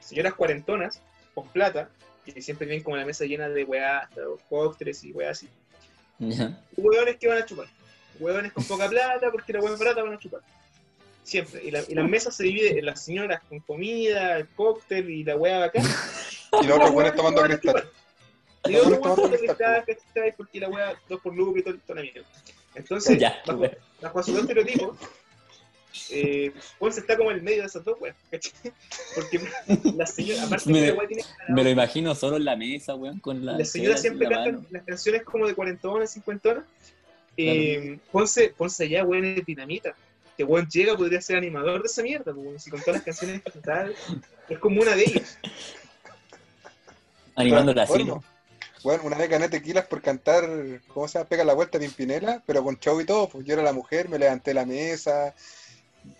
Señoras cuarentonas, con plata, que siempre vienen como la mesa llena de weá, cócteles y weá así. Hueones que van a chupar. Hueones con poca plata, porque la hueá barata van a chupar. Siempre. Y, la, y las mesas se dividen en las señoras con comida, el cóctel y la hueá bacán. Y los otros buenos tomando cristal. Otros buenos tomando cristal, cristal, ¿cachai? Porque la hueá dos por lucro y todo, toda la mierda. Entonces, Ya, bajo, wea. bajo su estereotipo, eh, Juan se está como en el medio de esas dos weas, ¿cachai? Porque la señora, aparte Me- que la tiene Me lo imagino solo en la mesa, weón, con la. las señoras chela siempre la cantan mano. las canciones como de cuarentonas, cincuentonas. Eh, Ponce, Ponce allá, weón, es dinamita. Que weón llega, podría ser animador de esa mierda, pues, weón, si con todas las canciones que cantaba, es como una de ellas. Animando la asilo. Bueno, una vez gané tequilas por cantar, ¿cómo se llama? Pega la vuelta de Pimpinela, pero con show y todo, pues yo era la mujer, me levanté la mesa,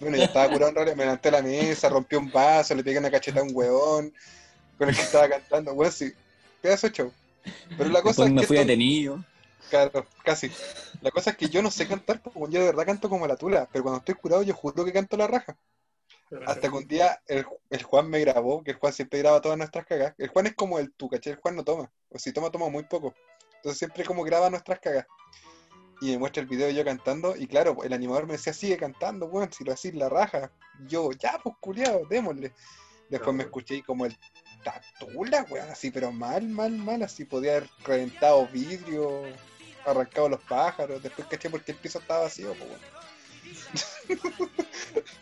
bueno, ya estaba curado en realidad, me levanté la mesa, rompí un vaso, le pegué una cacheta a un hueón con el que estaba cantando, bueno, sí, pedazo de show. Pero la cosa Después es me que fui esto- detenido. Claro, casi. La cosa es que yo no sé cantar, porque yo de verdad canto como la tula, pero cuando estoy curado yo juro que canto la raja. Hasta que un día el, el Juan me grabó, que el Juan siempre graba todas nuestras cagas. El Juan es como el tú, ¿cachai? El Juan no toma. O si toma, toma muy poco. Entonces siempre como graba nuestras cagas. Y me muestra el video de yo cantando. Y claro, el animador me decía, sigue cantando, weón, si lo hacís la raja. Y yo, ya, pues culiado, démosle. Después me escuché y como el tatula, weón, así, pero mal, mal, mal. Así podía haber reventado vidrio, arrancado los pájaros. Después caché porque el piso estaba vacío, pues, weón.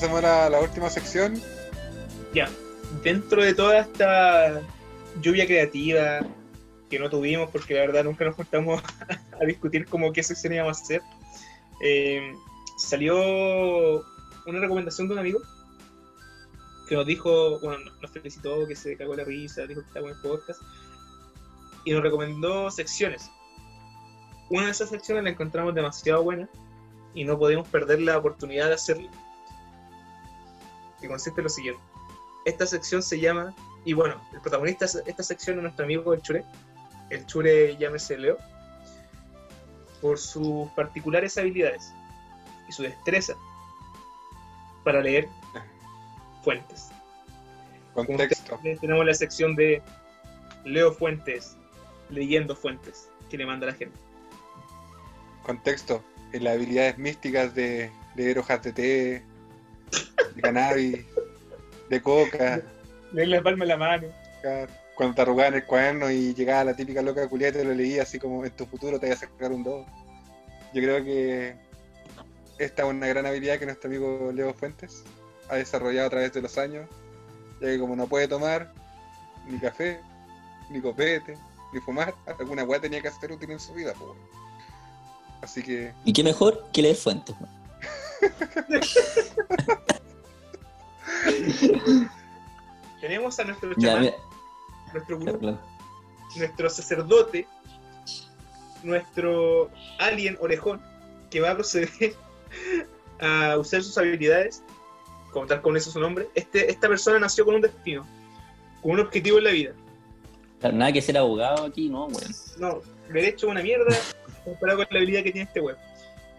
Pasemos la, última sección. Ya, dentro de toda esta lluvia creativa que no tuvimos, porque la verdad nunca nos juntamos a discutir como qué sección íbamos a hacer, eh, salió una recomendación de un amigo que nos dijo, bueno, nos felicitó, que se cagó la risa, dijo que estaba en el podcast, y nos recomendó secciones. Una de esas secciones la encontramos demasiado buena y no podemos perder la oportunidad de hacerla. Que consiste en lo siguiente esta sección se llama, y bueno, el protagonista de esta sección es nuestro amigo el Chure, el Chure llámese Leo, por sus particulares habilidades. y su destreza para leer fuentes. Contexto. ustedes, tenemos la sección de Leo Fuentes, leyendo fuentes, que le manda la gente. Contexto. En las habilidades místicas de leer hojas de té, de cannabis, de coca. Leer la palma en la mano. Cuando te arrugaban el cuaderno y llegaba la típica loca culiata y te lo leía así como en tu futuro te voy a sacar un 2. Yo creo que esta es una gran habilidad que nuestro amigo Leo Fuentes ha desarrollado a través de los años, ya que como no puede tomar ni café, ni copete, ni fumar, alguna weá tenía que hacer útil en su vida. po. Así que Y qué mejor que leer fuentes, weón. Tenemos a nuestro chamán, nuestro gurú, nuestro sacerdote, nuestro alien orejón, que va a proceder a usar sus habilidades, como tal con eso su nombre. Este, esta persona nació con un destino, con un objetivo en la vida. Claro, nada que ser abogado aquí, no, weón. No, derecho es una mierda comparado con la habilidad que tiene este web.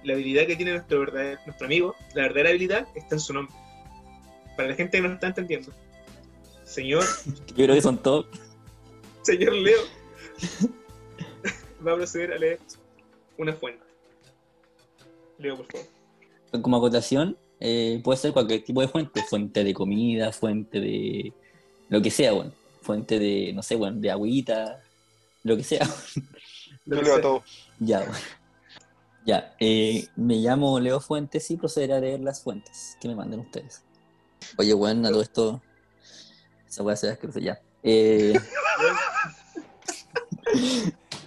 La habilidad que tiene nuestro, verdadero, nuestro amigo, la verdadera habilidad está en su nombre. Para la gente que no está entendiendo. Señor, Yo creo que son todos. señor Leo, va a proceder a leer una fuente. Leo, por favor. Como acotación, eh, puede ser cualquier tipo de fuente. Fuente de comida, fuente de lo que sea, weón. Fuente de, no sé, weón, de agüita, lo que sea. Yo leo sea. todo. Ya, weón. Ya, eh, me llamo Leo Fuentes y procederé a leer las fuentes que me manden ustedes. Oye, weón, a todo esto. Esa weá se ve asquerosa ya. Eh,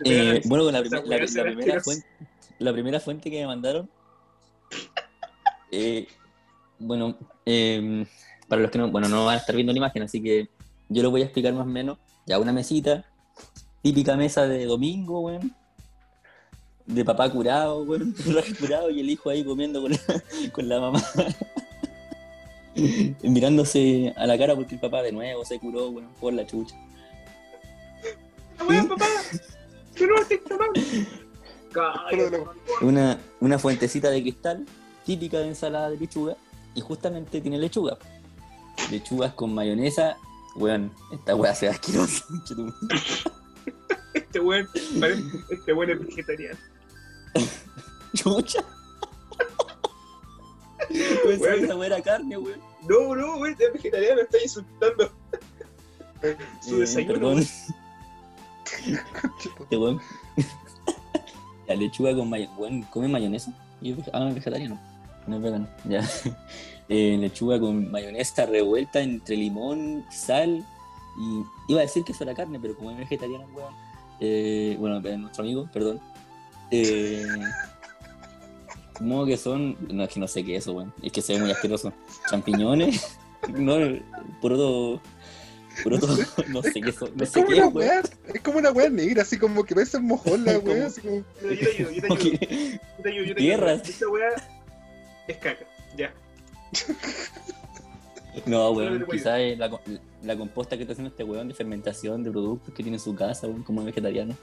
eh, bueno, con la, la- primera fuente, la primera fuente que me mandaron. eh, bueno, eh, para los que no, bueno, no van a estar viendo la imagen, así que yo lo voy a explicar más o menos. Ya una mesita, típica mesa de domingo, weón. De papá curado, weón. curado y el hijo ahí comiendo con la, con la mamá. Mirándose a la cara porque el papá de nuevo se curó, weón, por la chucha. ¡Ah, weón, papá! Una, una fuentecita de cristal, típica de ensalada de lechuga, y justamente tiene lechuga. Lechugas con mayonesa, weón, esta weá se ve asquerosa. Este weón, este weón es vegetariano. Chucha. Pensé que Weón. esa weá era carne, weón. No, no, weón, es vegetariano, está insultando su Eh, desayuno. Este weón. La lechuga con mayonesa. Weón, ¿come mayonesa? Y es Ah, no, es vegetariano. No es vegano, ya. Eh, lechuga con mayonesa revuelta entre limón, sal y. Iba a decir que eso era carne, pero como es vegetariano, weón. Eh, bueno, eh, nuestro amigo, perdón. Eh, como que son. No, es que no sé qué es eso, weón. Es que se ve muy asqueroso. Champiñones. No, puro. Puro. No sé qué son. No Es sé como qué una es, weón. weá, es como una weá negra, así como que parece un mojón la weá, así como. Yo te ayudo, yo te ayudo. que- Yo te ayudo, yo te Tierras. ayudo. Esta weá es caca. Ya. No, No weón, quizás es la, la composta que está haciendo este weón de fermentación de productos que tiene en su casa, weón, como vegetariano.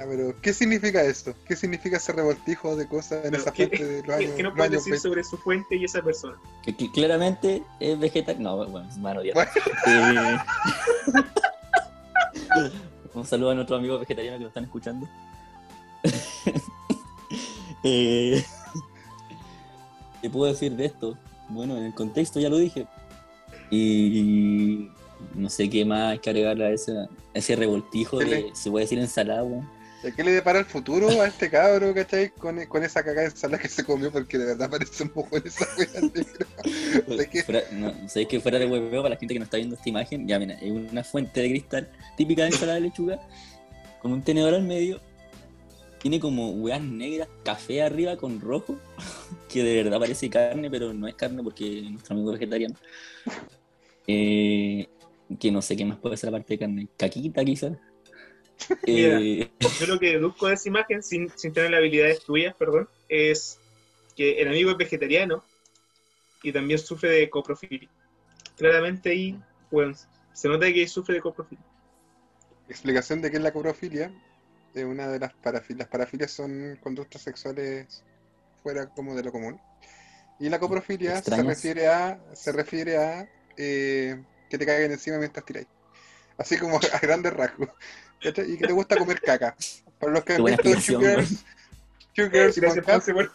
Ah, pero, ¿qué significa esto? ¿Qué significa ese revoltijo de cosas en Pero, esa ¿qué, fuente de los qué- años, qué nos puedes decir sobre su fuente y esa persona? Que, que claramente es vegetariano. No, bueno, es mano ya. Bueno. Eh, Un saludo a nuestros amigos vegetarianos que nos están escuchando. Eh, ¿Qué puedo decir de esto? Bueno, en el contexto ya lo dije. Y no sé qué más hay que agregarle a ese, a ese revoltijo de, se puede decir ensalada, weón. ¿De qué le depara el futuro a este cabro, cachai? Con, con esa cagada de ensalada que se comió, porque de verdad parece un mojón esa weá negra. ¿De qué? Fuera, no, ¿Sabéis que fuera de hueveo para la gente que no está viendo esta imagen? Ya, mira, es una fuente de cristal típica de ensalada de lechuga con un tenedor al medio. Tiene como weas negras, café arriba con rojo, que de verdad parece carne, pero no es carne porque nuestro amigo es vegetariano. Eh, que no sé qué más puede ser aparte de carne. Caquita, quizás. Mira. Eh, Yo lo que deduzco de esa imagen, sin, sin tener las habilidades tuyas, perdón, es que el amigo es vegetariano y también sufre de coprofilia. Claramente ahí, bueno, se nota que sufre de coprofilia. Explicación de qué es la coprofilia. Es una de las parafilias. Las parafilias son conductas sexuales fuera como de lo común. Y la coprofilia se refiere a, se refiere a eh, que te caguen encima mientras tiráis. Así como a grandes rasgos. ¿Cachai? Y que te gusta comer caca. Para los que han visto Two explicación, Girls, Two Girls, One Gracias, Cup, Ponce, por-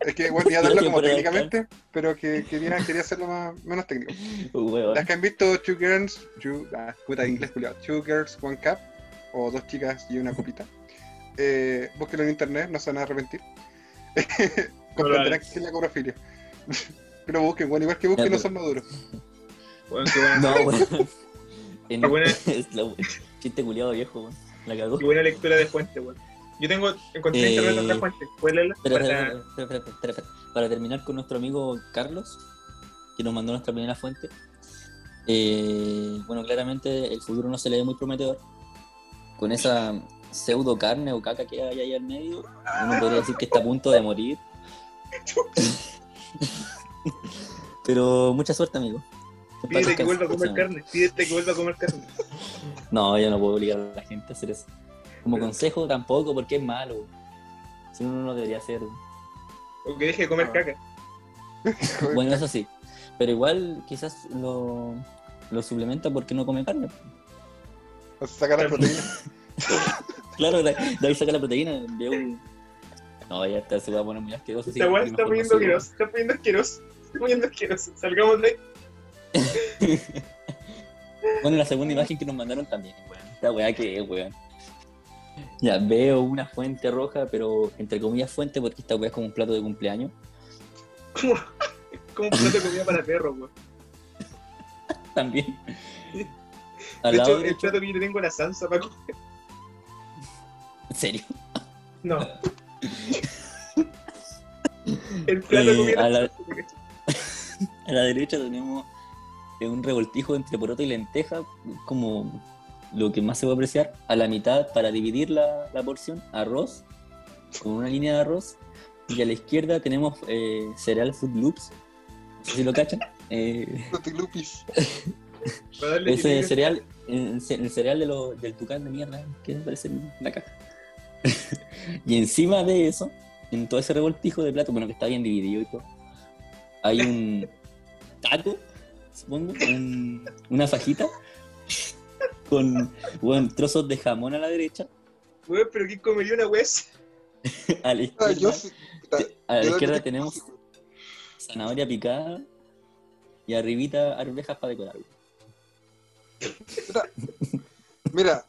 es que bueno, iba a darlo como técnicamente, pero que quería, quería hacerlo más, menos técnico. Uh. Las que han visto Two Girls, two, ah, puta inglés culiao, Two Girls, One Cup, o Dos Chicas y una Copita, eh, búsquenlo en internet, no se van a arrepentir. Comprenderán que es la coprofilia. Pero busquen, bueno, igual que busquen no son maduros. Weón, qué buena- No, weón. En- buena- es la- chiste culiado viejo, weón. La cagó. qué buena lectura de fuente, weón. Yo tengo, encontré en Eh, internet otra fuente. ¿Puedes leerla? Espera, espera, Para- espera, espera, espera, espera, espera. Para terminar con nuestro amigo Carlos, que nos mandó nuestra primera fuente. eh, bueno, claramente el futuro no se le ve muy prometedor. Con esa pseudo carne o caca que hay ahí al medio, uno podría decir que está a punto de morir. Pero mucha suerte, amigo. Pídete que vuelva a comer carne. Pídete que vuelva a comer carne. No, yo no puedo obligar a la gente a hacer eso. Como consejo tampoco, porque es malo. Si uno no lo debería hacer. O que deje de comer Ah. caca. Bueno, eso sí. Pero igual quizás lo, lo suplementa porque no come carne. O sea, sacar la proteína. Claro, de, de ahí saca la proteína. de un- No, ya está, se va a poner muy asqueroso. Esta está poniendo asqueroso. Está poniendo asqueroso. Está poniendo asqueroso. Salgamos de ahí. Bueno, la segunda imagen que nos mandaron también, weón. Esta weá que es, weón. Ya, veo una fuente roja, pero entre comillas fuente porque esta weá es como un plato de cumpleaños. Como, un plato de comida para perros, weón. También. De lado hecho, el plato que yo tengo la salsa para comer. en serio. No. El plato de Eh, comida a la- A la derecha tenemos eh, un revoltijo entre poroto y lenteja, como lo que más se puede apreciar. A la mitad, para dividir la, la porción, arroz, con una línea de arroz. Y a la izquierda tenemos eh, cereal Food Loops. No sé si lo cachan. Eh, ese cereal, el, ce- el cereal de lo- del tucán de mierda que aparece en la caja. y encima de eso, en todo ese revoltijo de plato, bueno, que está bien dividido y todo, hay un taco, supongo, un- una fajita con bueno, trozos de jamón a la derecha, Weón, pero ¿quién comería una así? a la Ah, izquierda, yo a la tenemos zanahoria picada y arribita arvejas para decorar. Mira,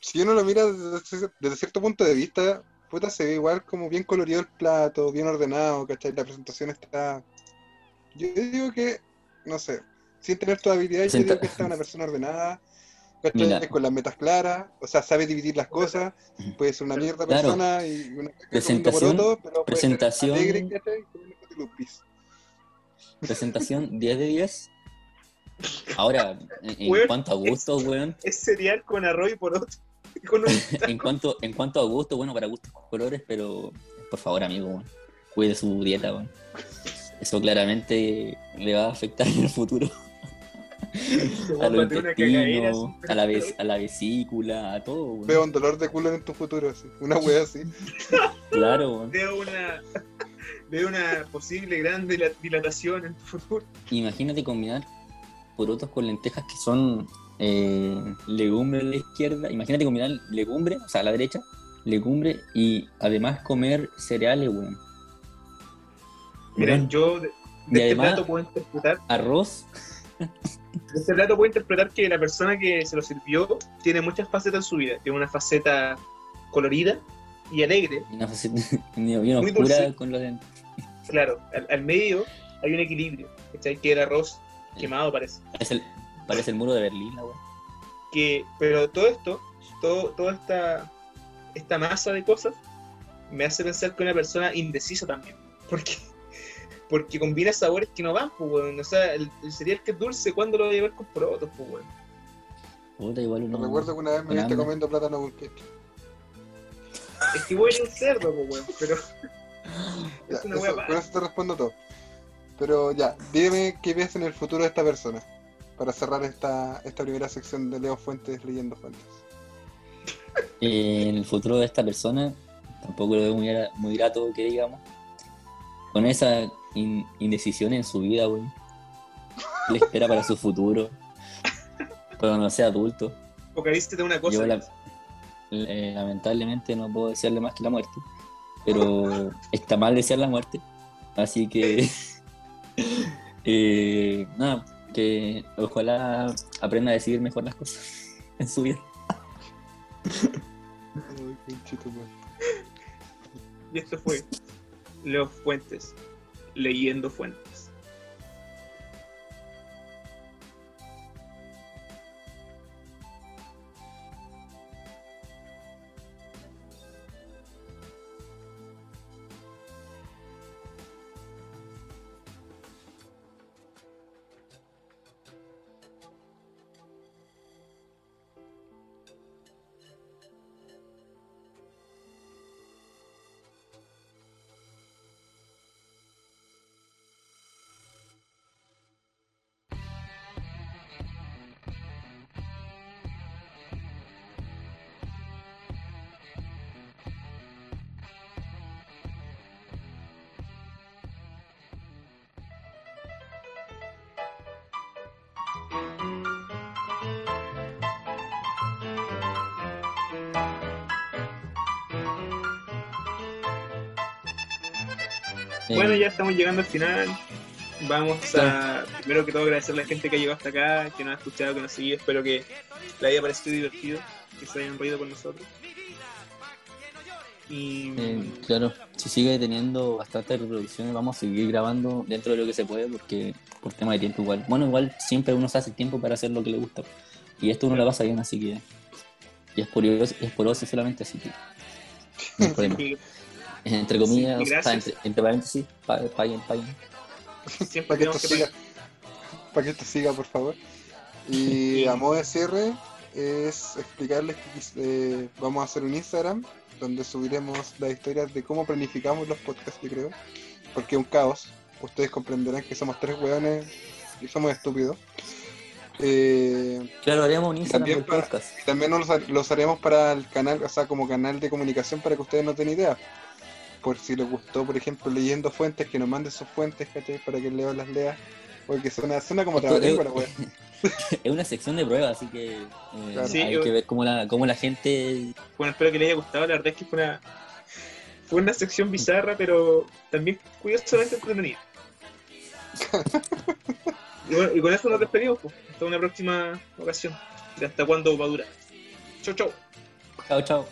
si uno lo mira desde, desde cierto punto de vista, puta, se ve igual como bien colorido el plato, bien ordenado, ¿cachai? La presentación está... Yo digo que, no sé, sin tener toda habilidad, yo Presenta- digo que está una persona ordenada. Con las metas claras, o sea, sabe dividir las cosas, puede ser una mierda Claro. persona y una Presentación- poroto, pero puede ser presentación- alegre. Presentación 10 de 10. Ahora, en, Weón, cuanto a gustos, weón, Es cereal con arroz y poroto. Con un... en cuanto, en cuanto a gustos, bueno, para gustos colores, pero por favor, amigo, weón, cuide su dieta, weón. Eso claramente le va a afectar en el futuro a los intestinos, la, ves- a la vesícula, a todo, weón. Veo un dolor de culo en tu futuro, así. Una wea así. Claro, weón. Veo una, veo una posible gran dila- dilatación en tu futuro. Imagínate combinar porotos con lentejas que son eh, legumbre a la izquierda. Imagínate combinar legumbre, o sea, a la derecha, legumbre y además comer cereales, weón. Mira, Weón, yo de, de Y este además- plato puedo interpretar, Arroz, este plato puedo interpretar que la persona que se lo sirvió tiene muchas facetas en su vida. Tiene una faceta colorida y alegre. y una faceta Muy oscura dulce. con los de- Claro, al, al medio hay un equilibrio. ¿cachai? Que el arroz quemado parece. Parece el, parece el muro de Berlín, la que pero todo esto todo, toda esta esta masa de cosas me hace pensar que una persona indecisa también porque porque combina sabores que no van pues weón. o sea el, el cereal que es dulce ¿cuándo lo voy a llevar con porotos pues weón? Puta, igual Me uno. recuerdo que una vez me viste comiendo plátano con ketchup. es que voy a un cerdo pues weón, pero Ya, Es una eso- con eso te respondo todo. Pero ya, dime qué ves en el futuro de esta persona. Para cerrar esta, esta primera sección de Leo Fuentes leyendo fuentes. eh, en el futuro de esta persona, tampoco lo veo muy, muy grato que digamos. Con esa in- indecisión en su vida, güey. ¿Qué le espera para su futuro? Cuando no sea adulto. Focalízate en una cosa. Yo la- eh, lamentablemente no puedo desearle más que la muerte. Pero está mal desear la muerte. Así que. eh, nada, que ojalá aprenda a decidir mejor las cosas en su vida. Y esto fue Leo Fuentes, leyendo fuentes. Bueno, ya estamos llegando al final. Vamos a, primero que todo, agradecer a la gente que ha llegado hasta acá, que nos ha escuchado, que nos sigue. Espero que les haya parecido divertido, que se hayan reído con nosotros. Y Eh, claro, si sigue teniendo bastantes reproducciones, vamos a seguir grabando dentro de lo que se puede, porque por tema de tiempo igual. Bueno, igual siempre uno se hace tiempo para hacer lo que le gusta. Y esto uno lo pasa bien, así que. Y es por, es por ocio solamente, así que. No hay problema. Entre comillas, Sí, o sea, gracias. entre, entre paréntesis, pa- paguen, paguen. siempre Para que esto que siga. Para que esto siga, por favor. Y a modo de cierre, es explicarles que eh, vamos a hacer un Instagram donde subiremos las historias de cómo planificamos los podcasts, yo creo. Porque es un caos. Ustedes comprenderán que somos tres hueones y somos estúpidos. Eh, Claro, haremos un Instagram También para- podcast. también los, los haremos para el canal, o sea, como canal de comunicación para que ustedes no tengan idea. Por si les gustó, por ejemplo, leyendo fuentes, que nos manden sus fuentes, ¿cachai? Para que Leo las lea. Porque suena, suena como trabalengua es- la wea. Es una sección de pruebas, así que eh, Claro. Sí, hay yo- que ver cómo la, cómo la gente. Bueno, espero que les haya gustado. La verdad es que fue una, fue una sección bizarra, pero también curiosamente entretenida. y, bueno, y con eso nos despedimos. pues. Hasta una próxima ocasión. ¿De hasta cuándo va a durar? Chau, chau. Chao, chao.